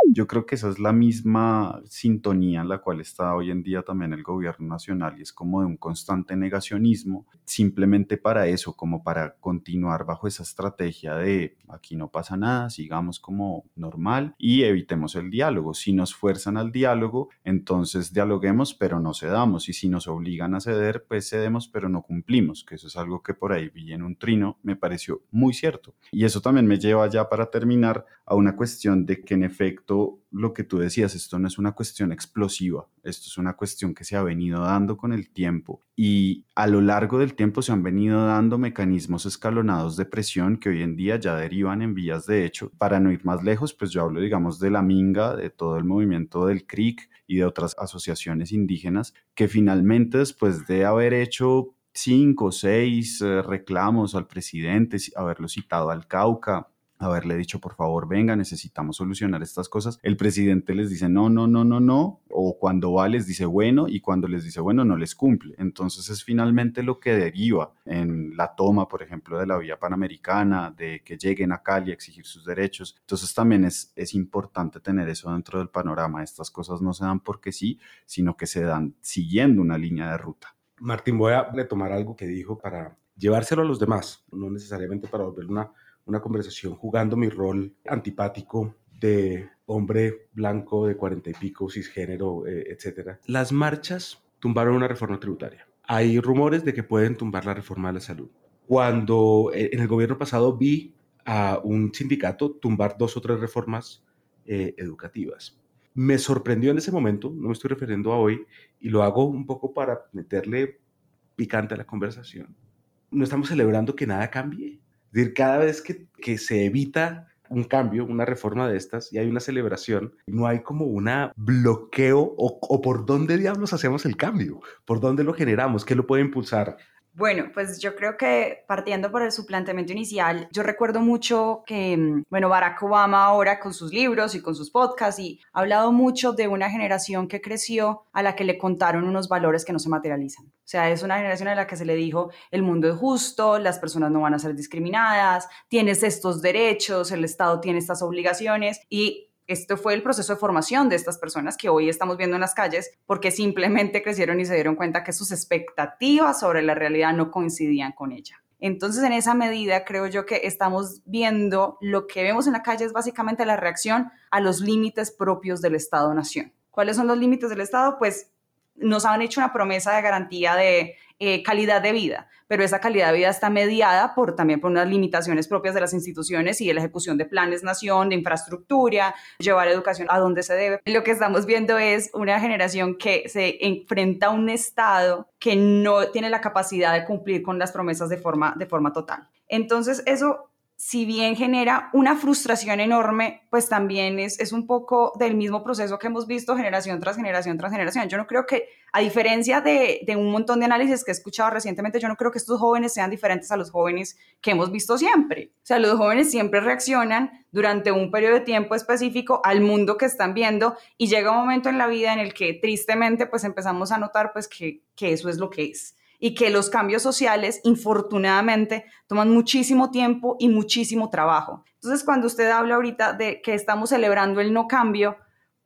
Yo creo que esa es la misma sintonía en la cual está hoy en día también el gobierno nacional y es como de un constante negacionismo, simplemente para eso, como para continuar bajo esa estrategia de aquí no pasa nada, sigamos como normal y evitemos el diálogo. Si nos fuerzan al diálogo, entonces dialoguemos, pero no cedamos y si nos obligan a ceder, pues cedemos, pero no cumplimos, que eso es algo que por ahí vi en un trino, me pareció muy cierto. Y eso también me lleva ya para terminar a una cuestión de que en efecto lo que tú decías, esto no es una cuestión explosiva, esto es una cuestión que se ha venido dando con el tiempo y a lo largo del tiempo se han venido dando mecanismos escalonados de presión que hoy en día ya derivan en vías de hecho. Para no ir más lejos, pues yo hablo digamos de la Minga, de todo el movimiento del CRIC y de otras asociaciones indígenas que finalmente después de haber hecho cinco o seis eh, reclamos al presidente, haberlo citado al Cauca, haberle dicho, por favor, venga, necesitamos solucionar estas cosas. El presidente les dice, no, no, no, no, no, o cuando va les dice, bueno, y cuando les dice, bueno, no les cumple. Entonces es finalmente lo que deriva en la toma, por ejemplo, de la vía panamericana, de que lleguen a Cali a exigir sus derechos. Entonces también es, es importante tener eso dentro del panorama. Estas cosas no se dan porque sí, sino que se dan siguiendo una línea de ruta. Martín, voy a retomar algo que dijo para llevárselo a los demás, no necesariamente para volver una una conversación jugando mi rol antipático de hombre blanco de cuarenta y pico, cisgénero, eh, etc. Las marchas tumbaron una reforma tributaria. Hay rumores de que pueden tumbar la reforma de la salud. Cuando eh, en el gobierno pasado vi a un sindicato tumbar dos o tres reformas eh, educativas. Me sorprendió en ese momento, no me estoy refiriendo a hoy, y lo hago un poco para meterle picante a la conversación. No estamos celebrando que nada cambie cada vez que, se evita un cambio, una reforma de estas y hay una celebración, no hay como un bloqueo o, o, por dónde diablos hacemos el cambio, por dónde lo generamos, qué lo puede impulsar. Bueno, pues yo creo que partiendo por el, planteamiento inicial, yo recuerdo mucho que, mm, bueno, Barack Obama ahora con sus libros y con sus podcasts y ha hablado mucho de una generación que creció a la que le contaron unos valores que no se materializan. O sea, es una generación a la que se le dijo el mundo es justo, las personas no van a ser discriminadas, tienes estos derechos, el Estado tiene estas obligaciones y esto fue el proceso de formación de estas personas que hoy estamos viendo en las calles porque simplemente crecieron y se dieron cuenta que sus expectativas sobre la realidad no coincidían con ella. Entonces, en esa medida, creo yo que estamos viendo lo que vemos en la calle es básicamente la reacción a los límites propios del Estado-Nación. ¿Cuáles son los límites del Estado? Pues nos han hecho una promesa de garantía de eh, calidad de vida, pero esa calidad de vida está mediada por, también por unas limitaciones propias de las instituciones y de la ejecución de planes nación, de infraestructura, llevar educación a donde se debe. Lo que estamos viendo es una generación que se enfrenta a un Estado que no tiene la capacidad de cumplir con las promesas de forma, de forma total. Entonces, eso si bien genera una frustración enorme, pues también es, es, un poco del mismo proceso que hemos visto generación tras generación tras generación. Yo no creo que, a diferencia de, de, un montón de análisis que he escuchado recientemente, yo no creo que estos jóvenes sean diferentes a los jóvenes que hemos visto siempre. O sea, los jóvenes siempre reaccionan durante un periodo de tiempo específico al mundo que están viendo y llega un momento en la vida en el que tristemente pues empezamos a notar pues que, que eso es lo que es y que los cambios sociales, infortunadamente, toman muchísimo tiempo y muchísimo trabajo. Entonces, cuando usted habla ahorita de que estamos celebrando el no cambio,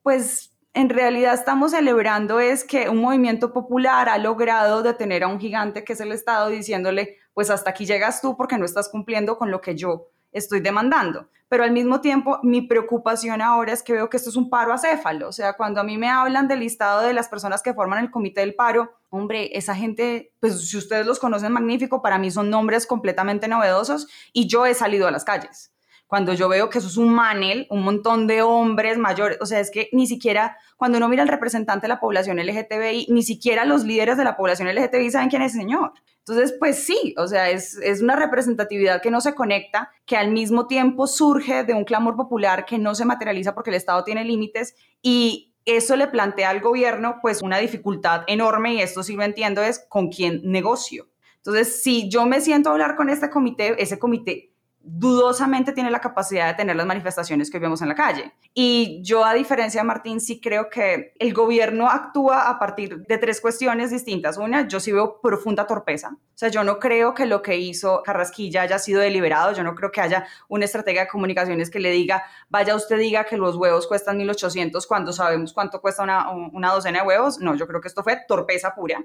pues en realidad estamos celebrando es que un movimiento popular ha logrado detener a un gigante que es el Estado diciéndole, pues hasta aquí llegas tú porque no estás cumpliendo con lo que yo estoy demandando. Pero al mismo tiempo, mi preocupación ahora es que veo que esto es un paro acéfalo. O sea, cuando a mí me hablan del listado de las personas que forman el comité del paro, hombre, esa gente, pues si ustedes los conocen, magnífico, para mí son nombres completamente novedosos y yo he salido a las calles cuando yo veo que eso es un manel, un montón de hombres mayores, o sea, es que ni siquiera, cuando uno mira al representante de la población LGTBI, ni siquiera los líderes de la población LGTBI saben quién es el señor. Entonces, pues sí, o sea, es, es una representatividad que no se conecta, que al mismo tiempo surge de un clamor popular que no se materializa porque el Estado tiene límites y eso le plantea al gobierno pues una dificultad enorme y esto sí lo entiendo es con quién negocio. Entonces, si yo me siento a hablar con este comité, ese comité dudosamente tiene la capacidad de tener las manifestaciones que vemos en la calle. Y yo, a diferencia de Martín, sí creo que el gobierno actúa a partir de tres cuestiones distintas. Una, yo sí veo profunda torpeza. O sea, yo no creo que lo que hizo Carrasquilla haya sido deliberado. Yo no creo que haya una estrategia de comunicaciones que le diga, vaya usted diga que los huevos cuestan 1.800 cuando sabemos cuánto cuesta una, una docena de huevos. No, yo creo que esto fue torpeza pura.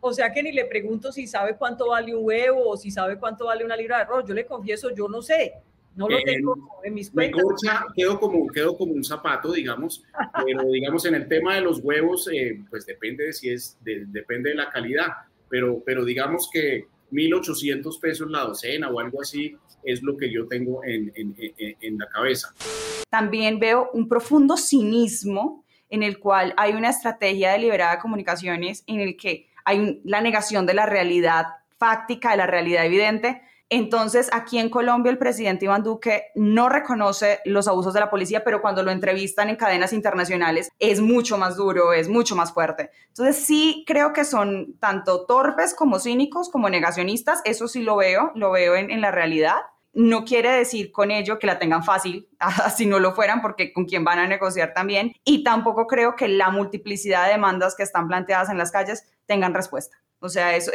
O sea que ni le pregunto si sabe cuánto vale un huevo o si sabe cuánto vale una libra de arroz. Yo le confieso, yo no sé, no lo tengo en mis cuentas. quedo como, quedo como un zapato, digamos, <laughs> pero digamos en el tema de los huevos, eh, pues depende de si es, depende de la calidad, pero, pero digamos que 1.800 pesos la docena o algo así es lo que yo tengo en, en, en, la cabeza. También veo un profundo cinismo en el cual hay una estrategia deliberada de comunicaciones en el que hay la negación de la realidad fáctica, de la realidad evidente, entonces, aquí en Colombia, el presidente Iván Duque no reconoce los abusos de la policía, pero cuando lo entrevistan en cadenas internacionales es mucho más duro, es mucho más fuerte. Entonces, sí creo que son tanto torpes como cínicos, como negacionistas. Eso sí lo veo, lo veo en, la realidad. No quiere decir con ello que la tengan fácil, <laughs> si no lo fueran, porque con quién van a negociar también. Y tampoco creo que la multiplicidad de demandas que están planteadas en las calles tengan respuesta. O sea, eso,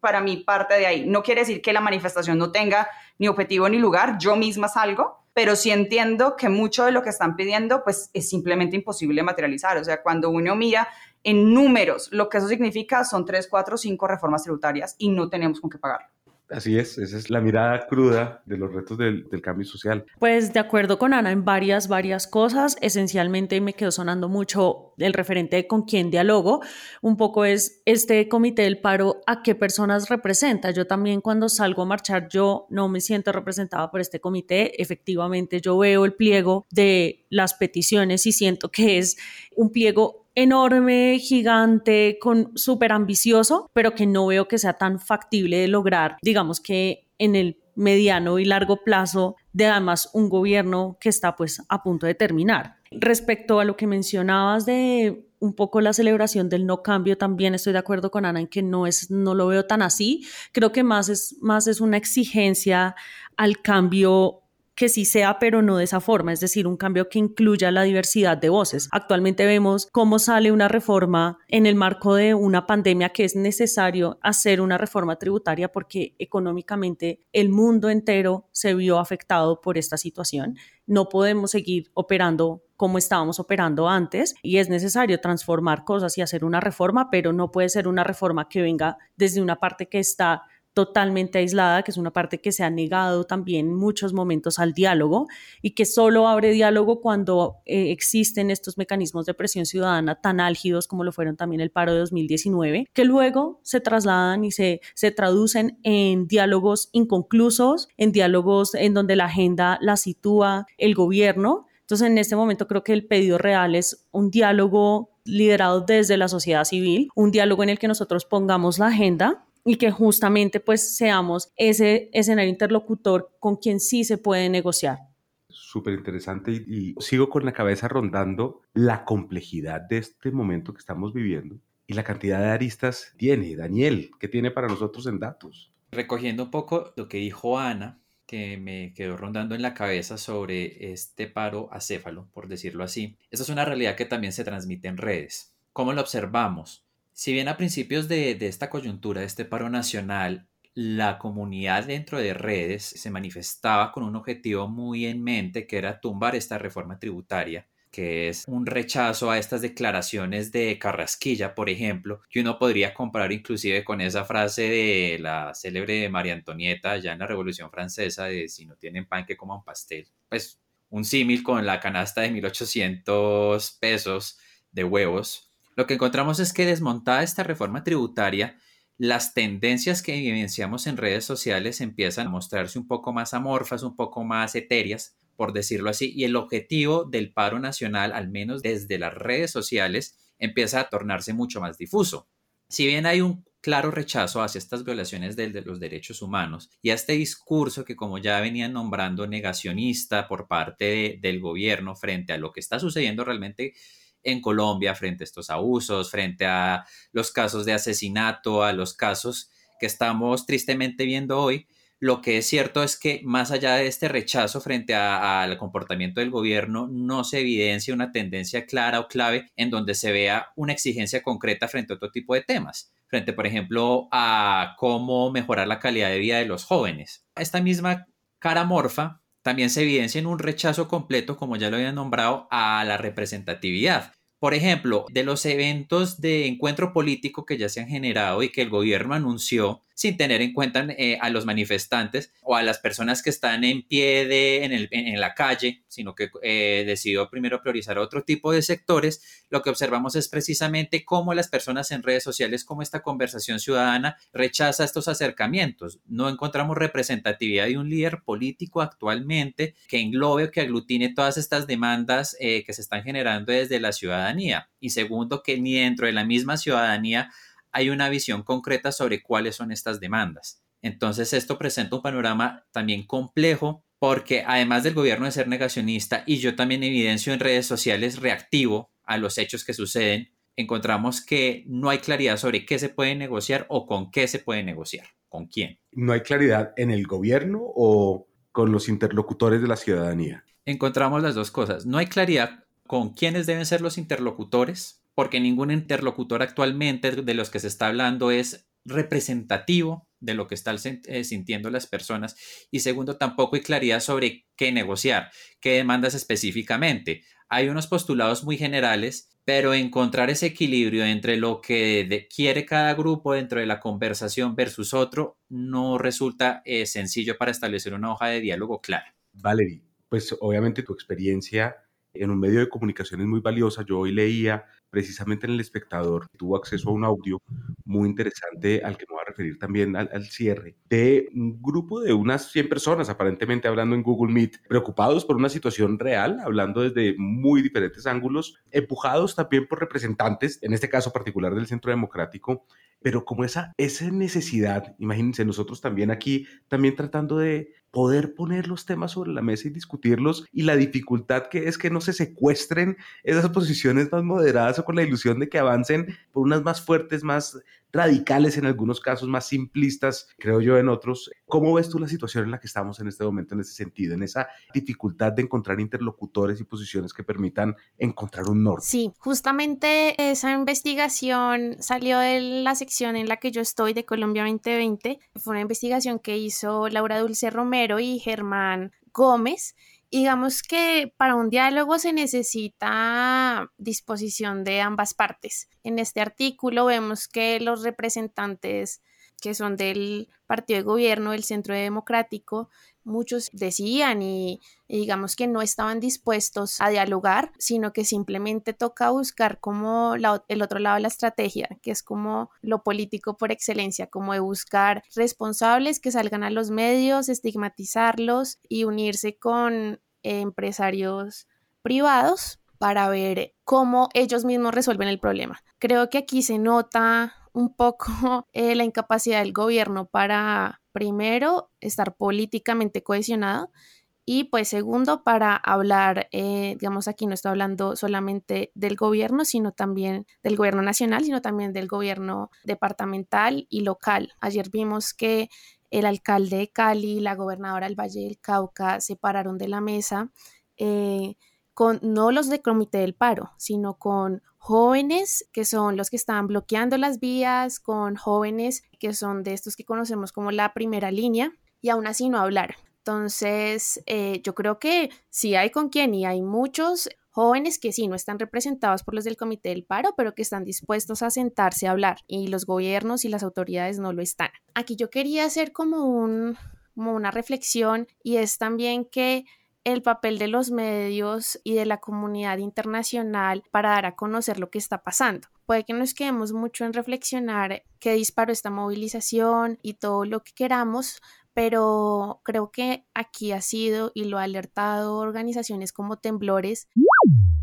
para mí parte de ahí. No quiere decir que la manifestación no tenga ni objetivo ni lugar, yo misma salgo, pero sí entiendo que mucho de lo que están pidiendo pues es simplemente imposible materializar. O sea, cuando uno mira en números, lo que eso significa son tres, cuatro, cinco reformas tributarias y no tenemos con qué pagarlo. Así es, esa es la mirada cruda de los retos del, cambio social. Pues de acuerdo con Ana en varias, varias cosas, esencialmente me quedó sonando mucho el referente de con quién dialogo, un poco es este comité del paro, a qué personas representa. Yo también cuando salgo a marchar, yo no me siento representada por este comité, efectivamente yo veo el pliego de las peticiones y siento que es un pliego enorme, gigante, con súper ambicioso, pero que no veo que sea tan factible de lograr, digamos que en el mediano y largo plazo de además un gobierno que está pues a punto de terminar. Respecto a lo que mencionabas de un poco la celebración del no cambio, también estoy de acuerdo con Ana en que no es no lo veo tan así. Creo que más es más es una exigencia al cambio que sí sea, pero no de esa forma, es decir, un cambio que incluya la diversidad de voces. Actualmente vemos cómo sale una reforma en el marco de una pandemia que es necesario hacer una reforma tributaria porque económicamente el mundo entero se vio afectado por esta situación. No podemos seguir operando como estábamos operando antes y es necesario transformar cosas y hacer una reforma, pero no puede ser una reforma que venga desde una parte que está totalmente aislada, que es una parte que se ha negado también muchos momentos al diálogo y que solo abre diálogo cuando eh, existen estos mecanismos de presión ciudadana tan álgidos como lo fueron también el paro de 2019, que luego se trasladan y se, se traducen en diálogos inconclusos, en diálogos en donde la agenda la sitúa el gobierno. Entonces, en este momento creo que el pedido real es un diálogo liderado desde la sociedad civil, un diálogo en el que nosotros pongamos la agenda y que justamente pues seamos ese escenario interlocutor con quien sí se puede negociar. Súper interesante y, sigo con la cabeza rondando la complejidad de este momento que estamos viviendo y la cantidad de aristas tiene. Daniel, ¿qué tiene para nosotros en datos? Recogiendo un poco lo que dijo Ana, que me quedó rondando en la cabeza sobre este paro acéfalo, por decirlo así. Esa es una realidad que también se transmite en redes. ¿Cómo lo observamos? Si bien a principios de, esta coyuntura, de este paro nacional, la comunidad dentro de redes se manifestaba con un objetivo muy en mente, que era tumbar esta reforma tributaria, que es un rechazo a estas declaraciones de Carrasquilla, por ejemplo, que uno podría comparar inclusive con esa frase de la célebre María Antonieta ya en la Revolución Francesa de si no tienen pan que coman pastel. Pues un símil con la canasta de 1800 pesos de huevos lo que encontramos es que desmontada esta reforma tributaria, las tendencias que evidenciamos en redes sociales empiezan a mostrarse un poco más amorfas, un poco más etéreas, por decirlo así, y el objetivo del paro nacional, al menos desde las redes sociales, empieza a tornarse mucho más difuso. Si bien hay un claro rechazo hacia estas violaciones de, los derechos humanos y a este discurso que, como ya venían nombrando, negacionista por parte del gobierno frente a lo que está sucediendo realmente en Colombia frente a estos abusos, frente a los casos de asesinato, a los casos que estamos tristemente viendo hoy. Lo que es cierto es que más allá de este rechazo frente al comportamiento del gobierno, no se evidencia una tendencia clara o clave en donde se vea una exigencia concreta frente a otro tipo de temas, frente, por ejemplo, a cómo mejorar la calidad de vida de los jóvenes. Esta misma cara morfa también se evidencia en un rechazo completo, como ya lo había nombrado, a la representatividad. Por ejemplo, de los eventos de encuentro político que ya se han generado y que el gobierno anunció sin tener en cuenta eh, a los manifestantes o a las personas que están en pie de, en, la calle, sino que eh, decidió primero priorizar otro tipo de sectores, lo que observamos es precisamente cómo las personas en redes sociales, cómo esta conversación ciudadana rechaza estos acercamientos. No encontramos representatividad de un líder político actualmente que englobe o que aglutine todas estas demandas eh, que se están generando desde la ciudadanía. Y segundo, que ni dentro de la misma ciudadanía hay una visión concreta sobre cuáles son estas demandas. Entonces esto presenta un panorama también complejo porque además del gobierno de ser negacionista y yo también evidencio en redes sociales reactivo a los hechos que suceden, encontramos que no hay claridad sobre qué se puede negociar o con qué se puede negociar, con quién. ¿No hay claridad en el gobierno o con los interlocutores de la ciudadanía? Encontramos las dos cosas. No hay claridad con quiénes deben ser los interlocutores, porque ningún interlocutor actualmente de los que se está hablando es representativo de lo que están eh, sintiendo las personas y segundo, tampoco hay claridad sobre qué negociar, qué demandas específicamente. Hay unos postulados muy generales, pero encontrar ese equilibrio entre lo que quiere cada grupo dentro de la conversación versus otro no resulta eh, sencillo para establecer una hoja de diálogo clara. Valerie, pues obviamente tu experiencia en un medio de comunicación es muy valiosa. Yo hoy leía precisamente en El Espectador, tuvo acceso a un audio muy interesante al que me voy a referir también al, cierre, de un grupo de unas 100 personas aparentemente hablando en Google Meet, preocupados por una situación real, hablando desde muy diferentes ángulos, empujados también por representantes, en este caso particular del Centro Democrático, pero como esa, esa necesidad, imagínense nosotros también aquí, también tratando de poder poner los temas sobre la mesa y discutirlos y la dificultad que es que no se secuestren esas <laughs> posiciones más moderadas o con la ilusión de que avancen por unas más fuertes, más radicales en algunos casos, más simplistas, creo yo, en otros. ¿Cómo ves tú la situación en la que estamos en este momento en ese sentido, en esa dificultad de encontrar interlocutores y posiciones que permitan encontrar un norte? Sí, justamente esa investigación salió de la sección en la que yo estoy de Colombia 2020. Fue una investigación que hizo Laura Dulce Romero y Germán Gómez digamos que para un diálogo se necesita disposición de ambas partes. En este artículo vemos que los representantes que son del partido de gobierno, del Centro Democrático, muchos decían y, digamos que no estaban dispuestos a dialogar, sino que simplemente toca buscar como el otro lado de la estrategia, que es como lo político por excelencia, como de buscar responsables que salgan a los medios, estigmatizarlos y unirse con empresarios privados para ver cómo ellos mismos resuelven el problema. Creo que aquí se nota un poco eh, la incapacidad del gobierno para, primero, estar políticamente cohesionado y pues segundo, para hablar, eh, digamos aquí no estoy hablando solamente del gobierno, sino también del gobierno nacional, sino también del gobierno departamental y local. Ayer vimos que el alcalde de Cali, la gobernadora del Valle del Cauca se pararon de la mesa eh, con no los de comité del paro, sino con jóvenes que son los que estaban bloqueando las vías, con jóvenes que son de estos que conocemos como la primera línea, y aún así no hablar. Entonces, eh, yo creo que sí hay con quién y hay muchos jóvenes que sí no están representados por los del comité del paro, pero que están dispuestos a sentarse a hablar y los gobiernos y las autoridades no lo están. Aquí yo quería hacer como una reflexión y es también que el papel de los medios y de la comunidad internacional para dar a conocer lo que está pasando. Puede que nos quedemos mucho en reflexionar qué disparó esta movilización y todo lo que queramos, pero creo que aquí ha sido y lo ha alertado organizaciones como Temblores.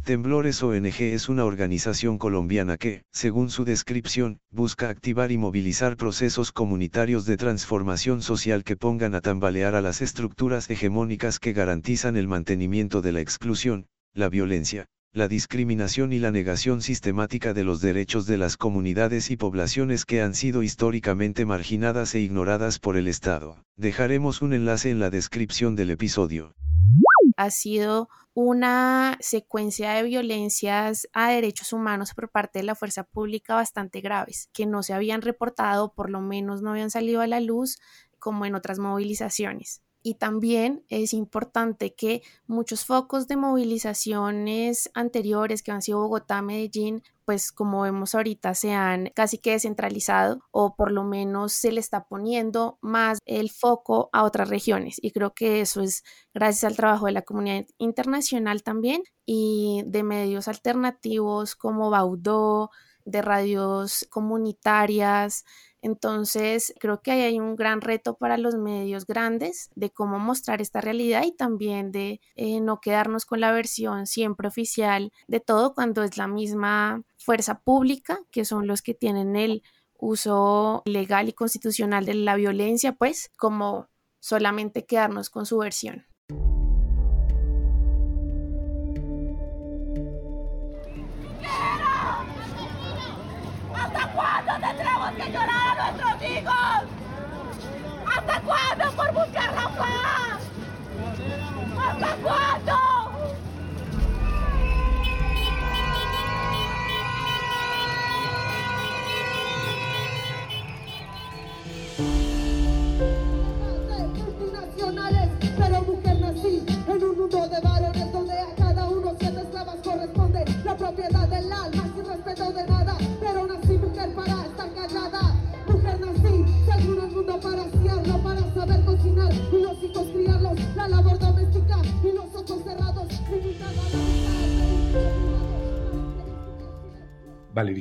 Temblores ONG es una organización colombiana que, según su descripción, busca activar y movilizar procesos comunitarios de transformación social que pongan a tambalear a las estructuras hegemónicas que garantizan el mantenimiento de la exclusión, la violencia, la discriminación y la negación sistemática de los derechos de las comunidades y poblaciones que han sido históricamente marginadas e ignoradas por el Estado. Dejaremos un enlace en la descripción del episodio. Ha sido una secuencia de violencias a derechos humanos por parte de la fuerza pública bastante graves, que no se habían reportado, por lo menos no habían salido a la luz como en otras movilizaciones. Y también es importante que muchos focos de movilizaciones anteriores que han sido Bogotá, Medellín, pues como vemos ahorita se han casi que descentralizado o por lo menos se le está poniendo más el foco a otras regiones. Y creo que eso es gracias al trabajo de la comunidad internacional también y de medios alternativos como Baudó, de radios comunitarias, entonces, creo que ahí hay un gran reto para los medios grandes de cómo mostrar esta realidad y también de eh, no quedarnos con la versión siempre oficial de todo cuando es la misma fuerza pública, que son los que tienen el uso legal y constitucional de la violencia, pues como solamente quedarnos con su versión. Por buscar la paz? ¿Hasta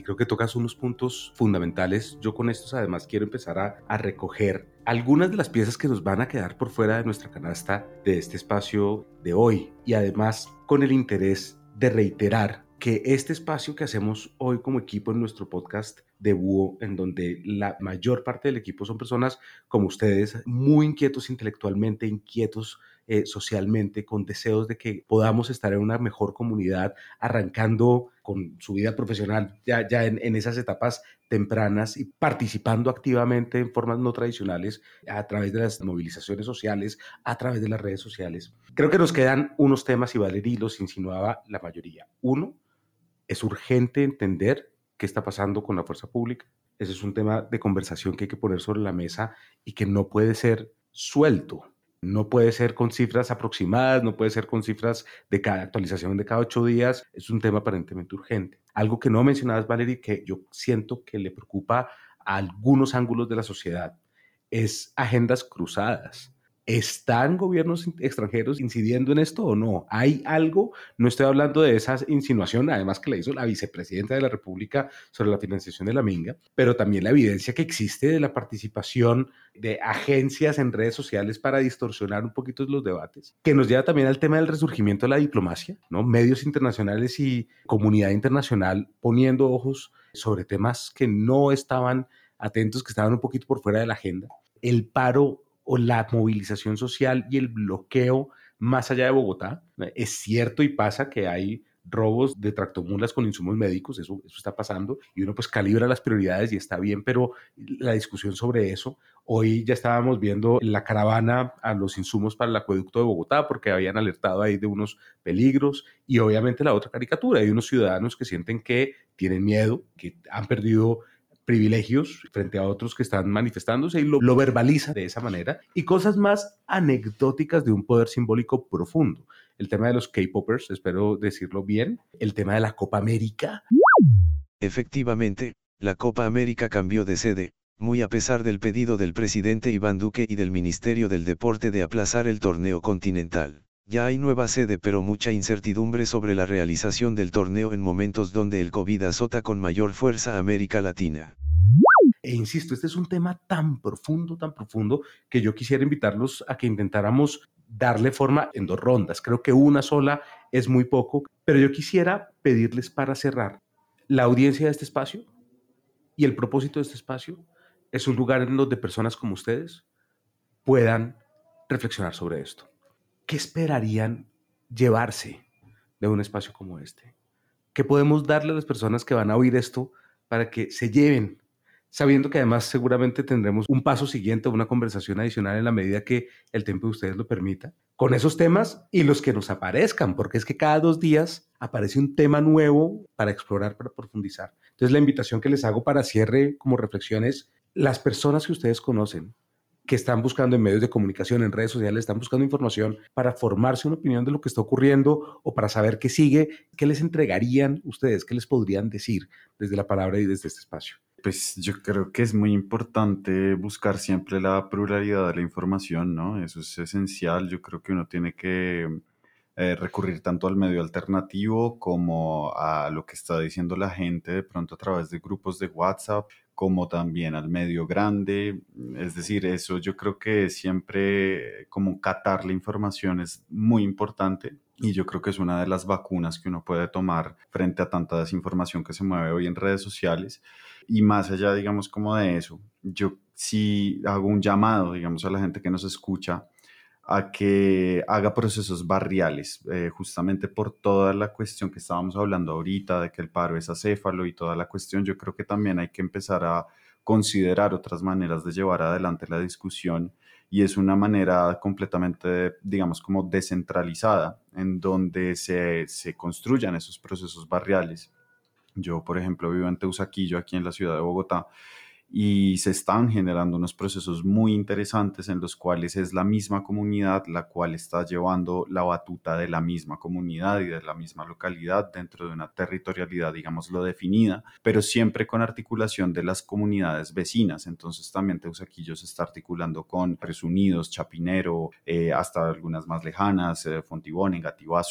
Creo que tocas unos puntos fundamentales. Yo con estos además quiero empezar a, a, recoger algunas de las piezas que nos van a quedar por fuera de nuestra canasta de este espacio de hoy y además con el interés de reiterar que este espacio que hacemos hoy como equipo en nuestro podcast de Búho, en donde la mayor parte del equipo son personas como ustedes, muy inquietos intelectualmente, inquietos eh, socialmente, con deseos de que podamos estar en una mejor comunidad, arrancando con su vida profesional ya, ya en, en, esas etapas tempranas y participando activamente en formas no tradicionales a través de las movilizaciones sociales, a través de las redes sociales. Creo que nos quedan unos temas y Valerie los insinuaba la mayoría. Uno, es urgente entender qué está pasando con la fuerza pública. Ese es un tema de conversación que hay que poner sobre la mesa y que no puede ser suelto no puede ser con cifras aproximadas, no puede ser con cifras de cada actualización de cada ocho días. Es un tema aparentemente urgente. Algo que no mencionabas, Valerie, que yo siento que le preocupa a algunos ángulos de la sociedad, es agendas cruzadas. ¿Están gobiernos extranjeros incidiendo en esto o no? ¿Hay algo? No estoy hablando de esa insinuación, además que la hizo la vicepresidenta de la República sobre la financiación de la Minga, pero también la evidencia que existe de la participación de agencias en redes sociales para distorsionar un poquito los debates, que nos lleva también al tema del resurgimiento de la diplomacia, ¿no? Medios internacionales y comunidad internacional poniendo ojos sobre temas que no estaban atentos, que estaban un poquito por fuera de la agenda. El paro o la movilización social y el bloqueo más allá de Bogotá. Es cierto y pasa que hay robos de tractomulas con insumos médicos, eso, eso está pasando, y uno pues calibra las prioridades y está bien, pero la discusión sobre eso, hoy ya estábamos viendo la caravana a los insumos para el acueducto de Bogotá, porque habían alertado ahí de unos peligros, y obviamente la otra caricatura, hay unos ciudadanos que sienten que tienen miedo, que han perdido privilegios frente a otros que están manifestándose y lo, verbaliza de esa manera, y cosas más anecdóticas de un poder simbólico profundo. El tema de los K-Poppers, espero decirlo bien, el tema de la Copa América. Efectivamente, la Copa América cambió de sede, muy a pesar del pedido del presidente Iván Duque y del Ministerio del Deporte de aplazar el torneo continental. Ya hay nueva sede pero mucha incertidumbre sobre la realización del torneo en momentos donde el COVID azota con mayor fuerza a América Latina. E insisto, este es un tema tan profundo, tan profundo, que yo quisiera invitarlos a que intentáramos darle forma en dos rondas. Creo que una sola es muy poco, pero yo quisiera pedirles para cerrar la audiencia de este espacio y el propósito de este espacio es un lugar en donde personas como ustedes puedan reflexionar sobre esto. ¿Qué esperarían llevarse de un espacio como este? ¿Qué podemos darle a las personas que van a oír esto para que se lleven? Sabiendo que además seguramente tendremos un paso siguiente, una conversación adicional en la medida que el tiempo de ustedes lo permita, con esos temas y los que nos aparezcan, porque es que cada dos días aparece un tema nuevo para explorar, para profundizar. Entonces la invitación que les hago para cierre como reflexión es, las personas que ustedes conocen, que están buscando en medios de comunicación, en redes sociales, están buscando información para formarse una opinión de lo que está ocurriendo o para saber qué sigue, ¿qué les entregarían ustedes? ¿Qué les podrían decir desde la palabra y desde este espacio? Pues yo creo que es muy importante buscar siempre la pluralidad de la información, ¿no? Eso es esencial. Yo creo que uno tiene que eh, recurrir tanto al medio alternativo como a lo que está diciendo la gente de pronto a través de grupos de WhatsApp, como también al medio grande. Es decir, eso yo creo que siempre como catar la información es muy importante y yo creo que es una de las vacunas que uno puede tomar frente a tanta desinformación que se mueve hoy en redes sociales. Y más allá, digamos, como de eso, yo sí hago un llamado, digamos, a la gente que nos escucha a que haga procesos barriales, eh, justamente por toda la cuestión que estábamos hablando ahorita, de que el paro es acéfalo y toda la cuestión, yo creo que también hay que empezar a considerar otras maneras de llevar adelante la discusión y es una manera completamente, digamos, como descentralizada, en donde se, se construyan esos procesos barriales. Yo, por ejemplo, vivo en Teusaquillo, aquí en la ciudad de Bogotá, y se están generando unos procesos muy interesantes en los cuales es la misma comunidad la cual está llevando la batuta de la misma comunidad y de la misma localidad dentro de una territorialidad, digámoslo, definida, pero siempre con articulación de las comunidades vecinas. Entonces también Teusaquillo se está articulando con Presunidos, Chapinero, eh, hasta algunas más lejanas, eh, Fontibón, Engativá,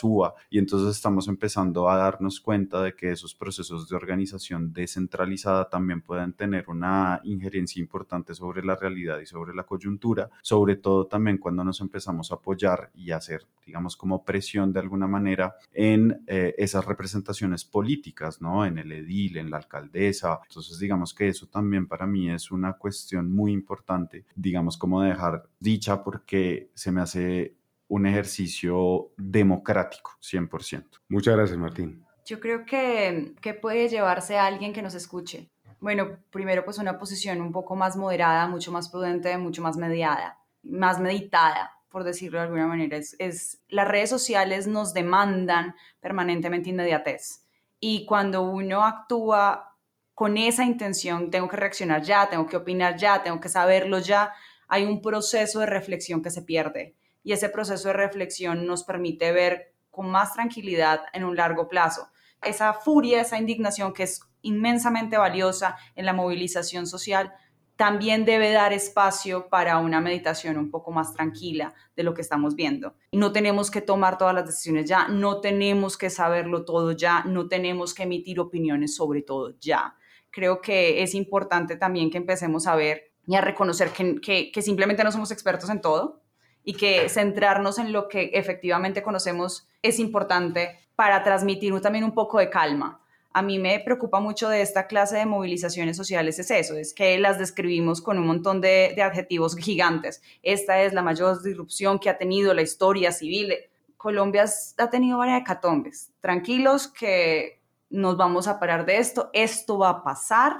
y entonces estamos empezando a darnos cuenta de que esos procesos de organización descentralizada también pueden tener una injerencia importante sobre la realidad y sobre la coyuntura, sobre todo también cuando nos empezamos a apoyar y hacer, digamos, como presión de alguna manera en eh, esas representaciones políticas, ¿no? En el edil, en la alcaldesa. Entonces, digamos que eso también para mí es una cuestión muy importante, digamos, como dejar dicha porque se me hace un ejercicio democrático, 100%. Muchas gracias, Martín. Yo creo que, que puede llevarse a alguien que nos escuche. Bueno, primero pues una posición un poco más moderada, mucho más prudente, mucho más mediada, más meditada, por decirlo de alguna manera. Es, las redes sociales nos demandan permanentemente inmediatez. Y cuando uno actúa con esa intención, tengo que reaccionar ya, tengo que opinar ya, tengo que saberlo ya, hay un proceso de reflexión que se pierde. Y ese proceso de reflexión nos permite ver con más tranquilidad en un largo plazo. Esa furia, esa indignación que es inmensamente valiosa en la movilización social, también debe dar espacio para una meditación un poco más tranquila de lo que estamos viendo. No tenemos que tomar todas las decisiones ya, no tenemos que saberlo todo ya, no tenemos que emitir opiniones sobre todo ya. Creo que es importante también que empecemos a ver y a reconocer que, que simplemente no somos expertos en todo y que centrarnos en lo que efectivamente conocemos es importante para transmitir también un poco de calma a mí me preocupa mucho de esta clase de movilizaciones sociales es eso, es que las describimos con un montón de, adjetivos gigantes. Esta es la mayor disrupción que ha tenido la historia civil. Colombia ha tenido varias hecatombes. Tranquilos que nos vamos a parar de esto, esto va a pasar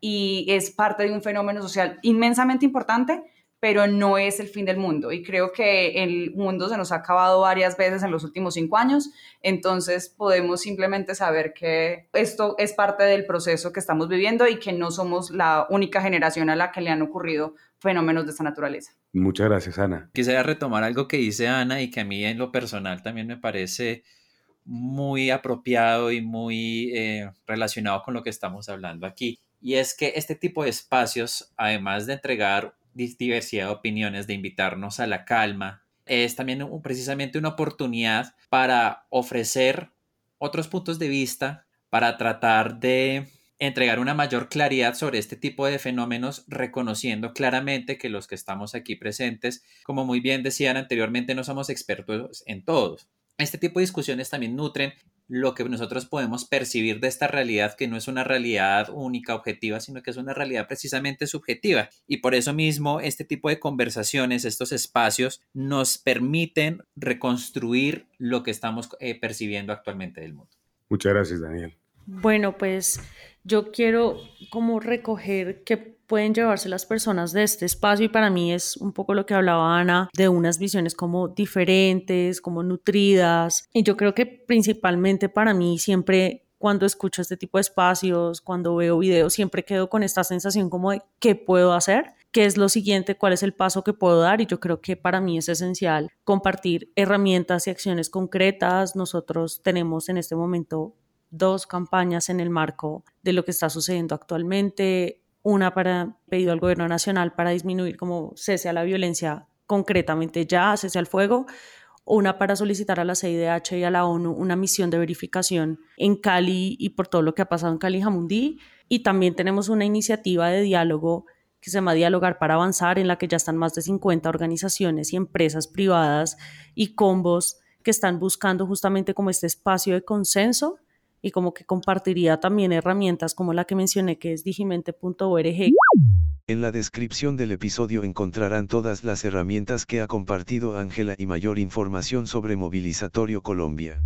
y es parte de un fenómeno social inmensamente importante, pero no es el fin del mundo. Y creo que el mundo se nos ha acabado varias veces en los últimos cinco años, entonces podemos simplemente saber que esto es parte del proceso que estamos viviendo y que no somos la única generación a la que le han ocurrido fenómenos de esta naturaleza. Muchas gracias, Ana. Quisiera retomar algo que dice Ana y que a mí en lo personal también me parece muy apropiado y muy eh, relacionado con lo que estamos hablando aquí. Y es que este tipo de espacios, además de entregar diversidad de opiniones, de invitarnos a la calma. Es también precisamente una oportunidad para ofrecer otros puntos de vista, para tratar de entregar una mayor claridad sobre este tipo de fenómenos, reconociendo claramente que los que estamos aquí presentes, como muy bien decían anteriormente, no somos expertos en todos. Este tipo de discusiones también nutren lo que nosotros podemos percibir de esta realidad, que no es una realidad única, objetiva, sino que es una realidad precisamente subjetiva. Y por eso mismo este tipo de conversaciones, estos espacios, nos permiten reconstruir lo que estamos eh, percibiendo actualmente del mundo. Muchas gracias, Daniel. Bueno, pues yo quiero como recoger que pueden llevarse las personas de este espacio y para mí es un poco lo que hablaba Ana de unas visiones como diferentes, como nutridas. Y yo creo que principalmente para mí siempre cuando escucho este tipo de espacios, cuando veo videos, siempre quedo con esta sensación como de qué puedo hacer qué es lo siguiente, cuál es el paso que puedo dar y yo creo que para mí es esencial compartir herramientas y acciones concretas. Nosotros tenemos en este momento dos campañas en el marco de lo que está sucediendo actualmente, una para pedido al gobierno nacional para disminuir como cese a la violencia concretamente ya, cese al fuego, una para solicitar a la CIDH y a la ONU una misión de verificación en Cali y por todo lo que ha pasado en Cali y Jamundí. Y también tenemos una iniciativa de diálogo que se llama Dialogar para Avanzar, en la que ya están más de 50 organizaciones y empresas privadas y combos que están buscando justamente como este espacio de consenso y como que compartiría también herramientas como la que mencioné que es digimente.org. En la descripción del episodio encontrarán todas las herramientas que ha compartido Ángela y mayor información sobre Movilizatorio Colombia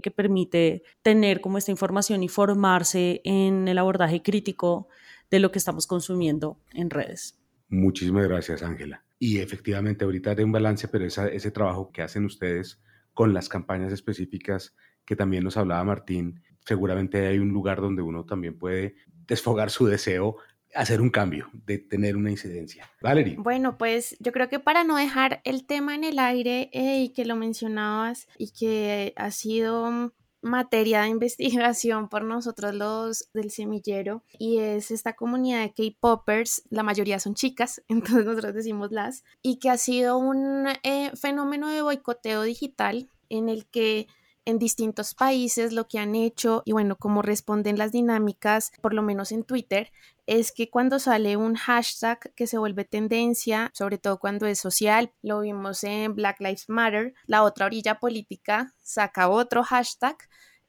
que permite tener como esta información y formarse en el abordaje crítico de lo que estamos consumiendo en redes. Muchísimas gracias, Ángela. Y efectivamente, ahorita de un balance, pero ese trabajo que hacen ustedes con las campañas específicas que también nos hablaba Martín, seguramente hay un lugar donde uno también puede desfogar su deseo hacer un cambio, de tener una incidencia. Valerie. Bueno, pues yo creo que para no dejar el tema en el aire eh, y que lo mencionabas y que ha sido materia de <laughs> investigación por nosotros los del semillero y es esta comunidad de K-Poppers, la mayoría son chicas, <laughs> entonces nosotros decimos las, y que ha sido un eh, fenómeno de boicoteo digital en el que en distintos países lo que han hecho y bueno, cómo responden las dinámicas, por lo menos en Twitter, es que cuando sale un hashtag que se vuelve tendencia, sobre todo cuando es social, lo vimos en Black Lives Matter, la otra orilla política saca otro hashtag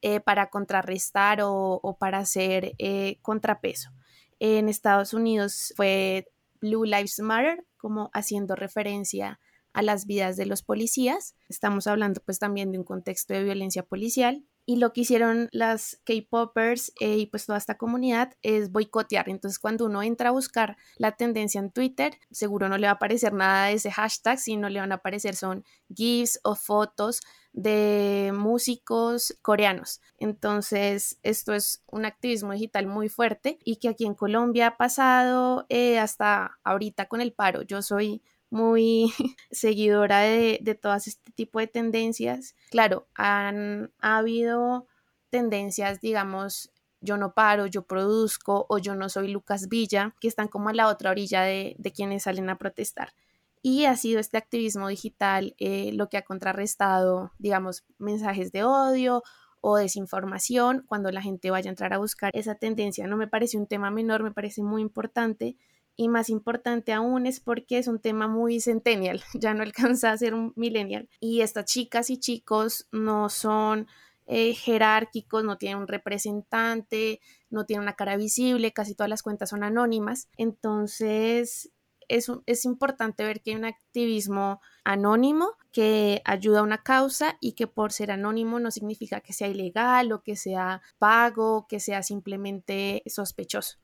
eh, para contrarrestar o, para hacer eh, contrapeso. En Estados Unidos fue Blue Lives Matter, como haciendo referencia a las vidas de los policías. Estamos hablando pues también de un contexto de violencia policial. Y lo que hicieron las K-Poppers eh, y pues toda esta comunidad es boicotear. Entonces cuando uno entra a buscar la tendencia en Twitter, seguro no le va a aparecer nada de ese hashtag, sino le van a aparecer son GIFs o fotos de músicos coreanos. Entonces, esto es un activismo digital muy fuerte y que aquí en Colombia ha pasado eh, hasta ahorita con el paro. Yo soy muy <laughs> seguidora de, de todas este tipo de tendencias. Claro, han ha habido tendencias, digamos, yo no paro, yo produzco o yo no soy Lucas Villa, que están como a la otra orilla de, de quienes salen a protestar. Y ha sido este activismo digital eh, lo que ha contrarrestado, digamos, mensajes de odio o desinformación cuando la gente vaya a entrar a buscar esa tendencia. No me parece un tema menor, me parece muy importante y más importante aún es porque es un tema muy centennial, <laughs> ya no alcanza a ser un millennial. Y estas chicas y chicos no son eh, jerárquicos, no tienen un representante, no tienen una cara visible, casi todas las cuentas son anónimas. Entonces, es, es, importante ver que hay un activismo anónimo que ayuda a una causa y que por ser anónimo no significa que sea ilegal o que sea pago, que sea simplemente sospechoso.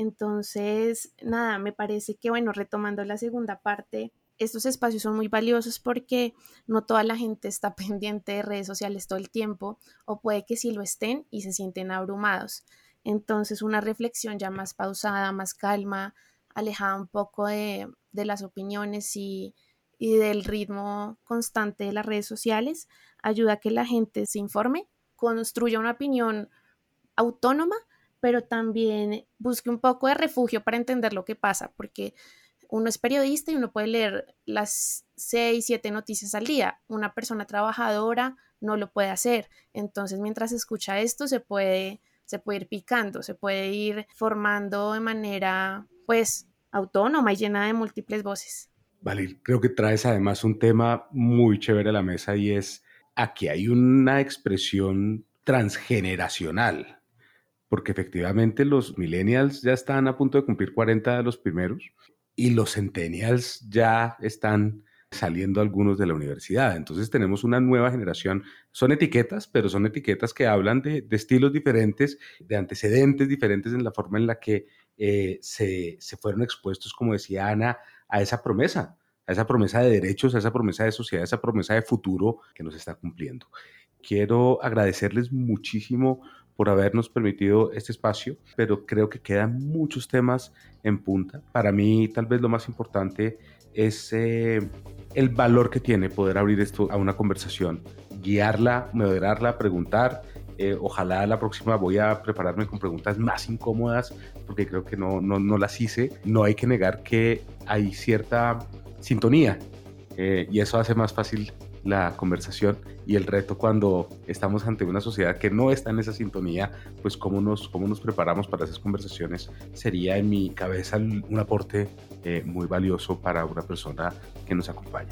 Entonces, nada, me parece que, bueno, retomando la segunda parte, estos espacios son muy valiosos porque no toda la gente está <laughs> pendiente de redes sociales todo el tiempo o puede que sí lo estén y se sienten abrumados. Entonces, una reflexión ya más pausada, más calma, alejada un poco de, las opiniones y, y del ritmo constante de las redes sociales, ayuda a que la gente se informe, construya una opinión autónoma pero también busque un poco de refugio para entender lo que pasa, porque uno es periodista y uno puede leer las seis, siete noticias al día. Una persona trabajadora no lo puede hacer. Entonces, mientras escucha esto, se puede, se puede ir picando, se puede ir formando de manera, pues, autónoma y llena de múltiples voces. Vale, creo que traes además un tema muy chévere a la mesa y es aquí hay una expresión transgeneracional porque efectivamente los millennials ya están a punto de cumplir 40 de los primeros y los centennials ya están saliendo algunos de la universidad. Entonces tenemos una nueva generación. Son etiquetas, pero son etiquetas que hablan de, estilos diferentes, de antecedentes diferentes en la forma en la que eh, se, se fueron expuestos, como decía Ana, a esa promesa, a esa promesa de derechos, a esa promesa de sociedad, a esa promesa de futuro que nos está cumpliendo. Quiero agradecerles muchísimo por habernos permitido este espacio, pero creo que quedan muchos temas en punta. Para mí, tal vez lo más importante es eh, el valor que tiene poder abrir esto a una conversación, guiarla, moderarla, preguntar. Eh, ojalá la próxima voy a prepararme con preguntas más incómodas porque creo que no, no, no las hice. No hay que negar que hay cierta sintonía eh, y eso hace más fácil la conversación y el reto cuando estamos ante una sociedad que no está en esa sintonía, pues cómo nos, cómo nos preparamos para esas conversaciones sería en mi cabeza un aporte eh, muy valioso para una persona que nos acompaña.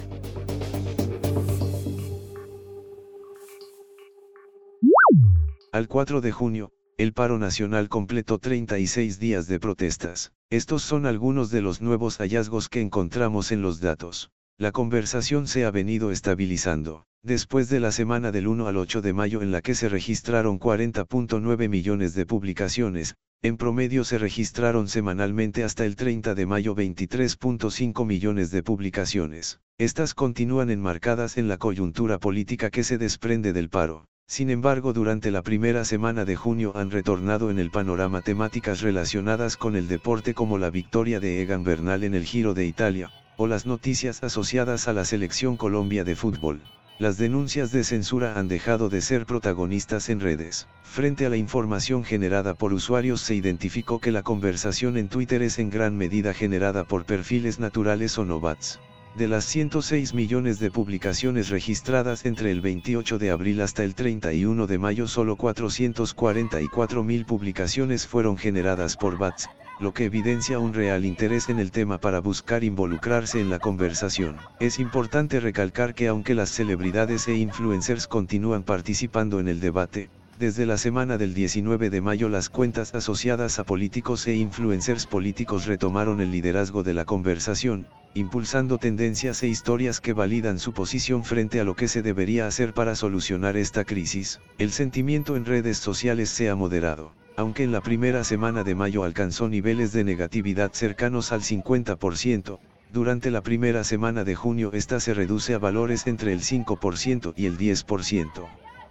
Al 4 de junio, el paro nacional completó 36 días de protestas. Estos son algunos de los nuevos hallazgos que encontramos en los datos. La conversación se ha venido estabilizando, después de la semana del 1 al 8 de mayo en la que se registraron 40.9 millones de publicaciones, en promedio se registraron semanalmente hasta el 30 de mayo 23.5 millones de publicaciones. Estas continúan enmarcadas en la coyuntura política que se desprende del paro. Sin embargo, durante la primera semana de junio han retornado en el panorama temáticas relacionadas con el deporte como la victoria de Egan Bernal en el Giro de Italia, o las noticias asociadas a la selección Colombia de fútbol. Las denuncias de censura han dejado de ser protagonistas en redes. Frente a la información generada por usuarios se identificó que la conversación en Twitter es en gran medida generada por perfiles naturales o no bots. De las 106 millones de publicaciones registradas entre el 28 de abril hasta el 31 de mayo solo 444 mil publicaciones fueron generadas por bots, lo que evidencia un real interés en el tema para buscar involucrarse en la conversación. Es importante recalcar que aunque las celebridades e influencers continúan participando en el debate, desde la semana del 19 de mayo las cuentas asociadas a políticos e influencers políticos retomaron el liderazgo de la conversación, impulsando tendencias e historias que validan su posición frente a lo que se debería hacer para solucionar esta crisis. El sentimiento en redes sociales se ha moderado aunque en la primera semana de mayo alcanzó niveles de negatividad cercanos al 50%, durante la primera semana de junio esta se reduce a valores entre el 5% y el 10%.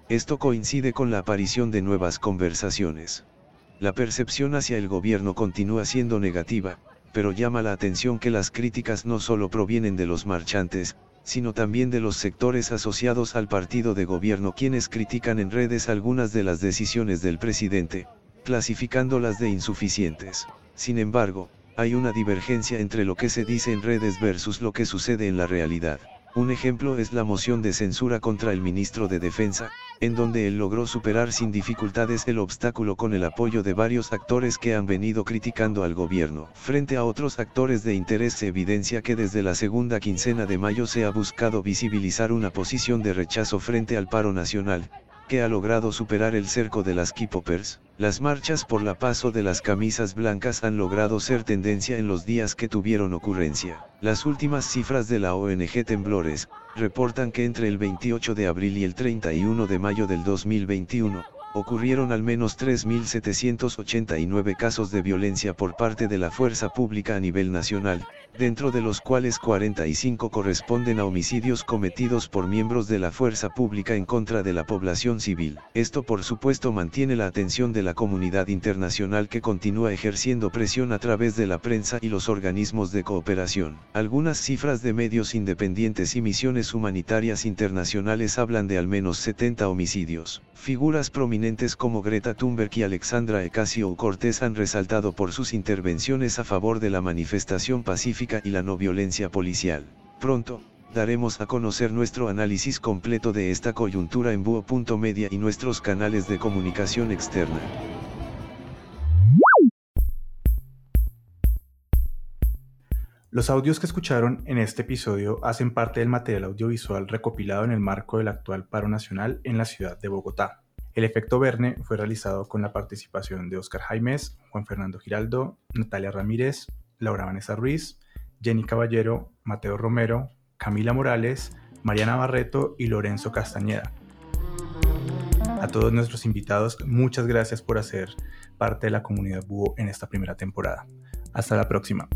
Esto coincide con la aparición de nuevas conversaciones. La percepción hacia el gobierno continúa siendo negativa, pero llama la atención que las críticas no solo provienen de los marchantes, sino también de los sectores asociados al partido de gobierno quienes critican en redes algunas de las decisiones del presidente, clasificándolas de insuficientes. Sin embargo, hay una divergencia entre lo que se dice en redes versus lo que sucede en la realidad. Un ejemplo es la moción de censura contra el ministro de Defensa, en donde él logró superar sin dificultades el obstáculo con el apoyo de varios actores que han venido criticando al gobierno. Frente a otros actores de interés se evidencia que desde la segunda quincena de mayo se ha buscado visibilizar una posición de rechazo frente al paro nacional, que ha logrado superar el cerco de las K-Poppers, las marchas por la paso de las camisas blancas han logrado ser tendencia en los días que tuvieron ocurrencia. Las últimas cifras de la ONG Temblores, reportan que entre el 28 de abril y el 31 de mayo del 2021, ocurrieron al menos 3.789 casos de violencia por parte de la fuerza pública a nivel nacional, dentro de los cuales 45 corresponden a homicidios cometidos por miembros de la fuerza pública en contra de la población civil. Esto por supuesto mantiene la atención de la comunidad internacional que continúa ejerciendo presión a través de la prensa y los organismos de cooperación. Algunas cifras de medios independientes y misiones humanitarias internacionales hablan de al menos 70 homicidios. Figuras prominentes como Greta Thunberg y Alexandra Ocasio-Cortez han resaltado por sus intervenciones a favor de la manifestación pacífica y la no violencia policial. Pronto, daremos a conocer nuestro análisis completo de esta coyuntura en Búho.media y nuestros canales de comunicación externa. Los audios que escucharon en este episodio hacen parte del material audiovisual recopilado en el marco del actual paro nacional en la ciudad de Bogotá. El efecto Verne fue realizado con la participación de Oscar Jaimes, Juan Fernando Giraldo, Natalia Ramírez, Laura Vanessa Ruiz, Jenny Caballero, Mateo Romero, Camila Morales, Mariana Barreto y Lorenzo Castañeda. A todos nuestros invitados, muchas gracias por hacer parte de la comunidad Búho en esta primera temporada. Hasta la próxima.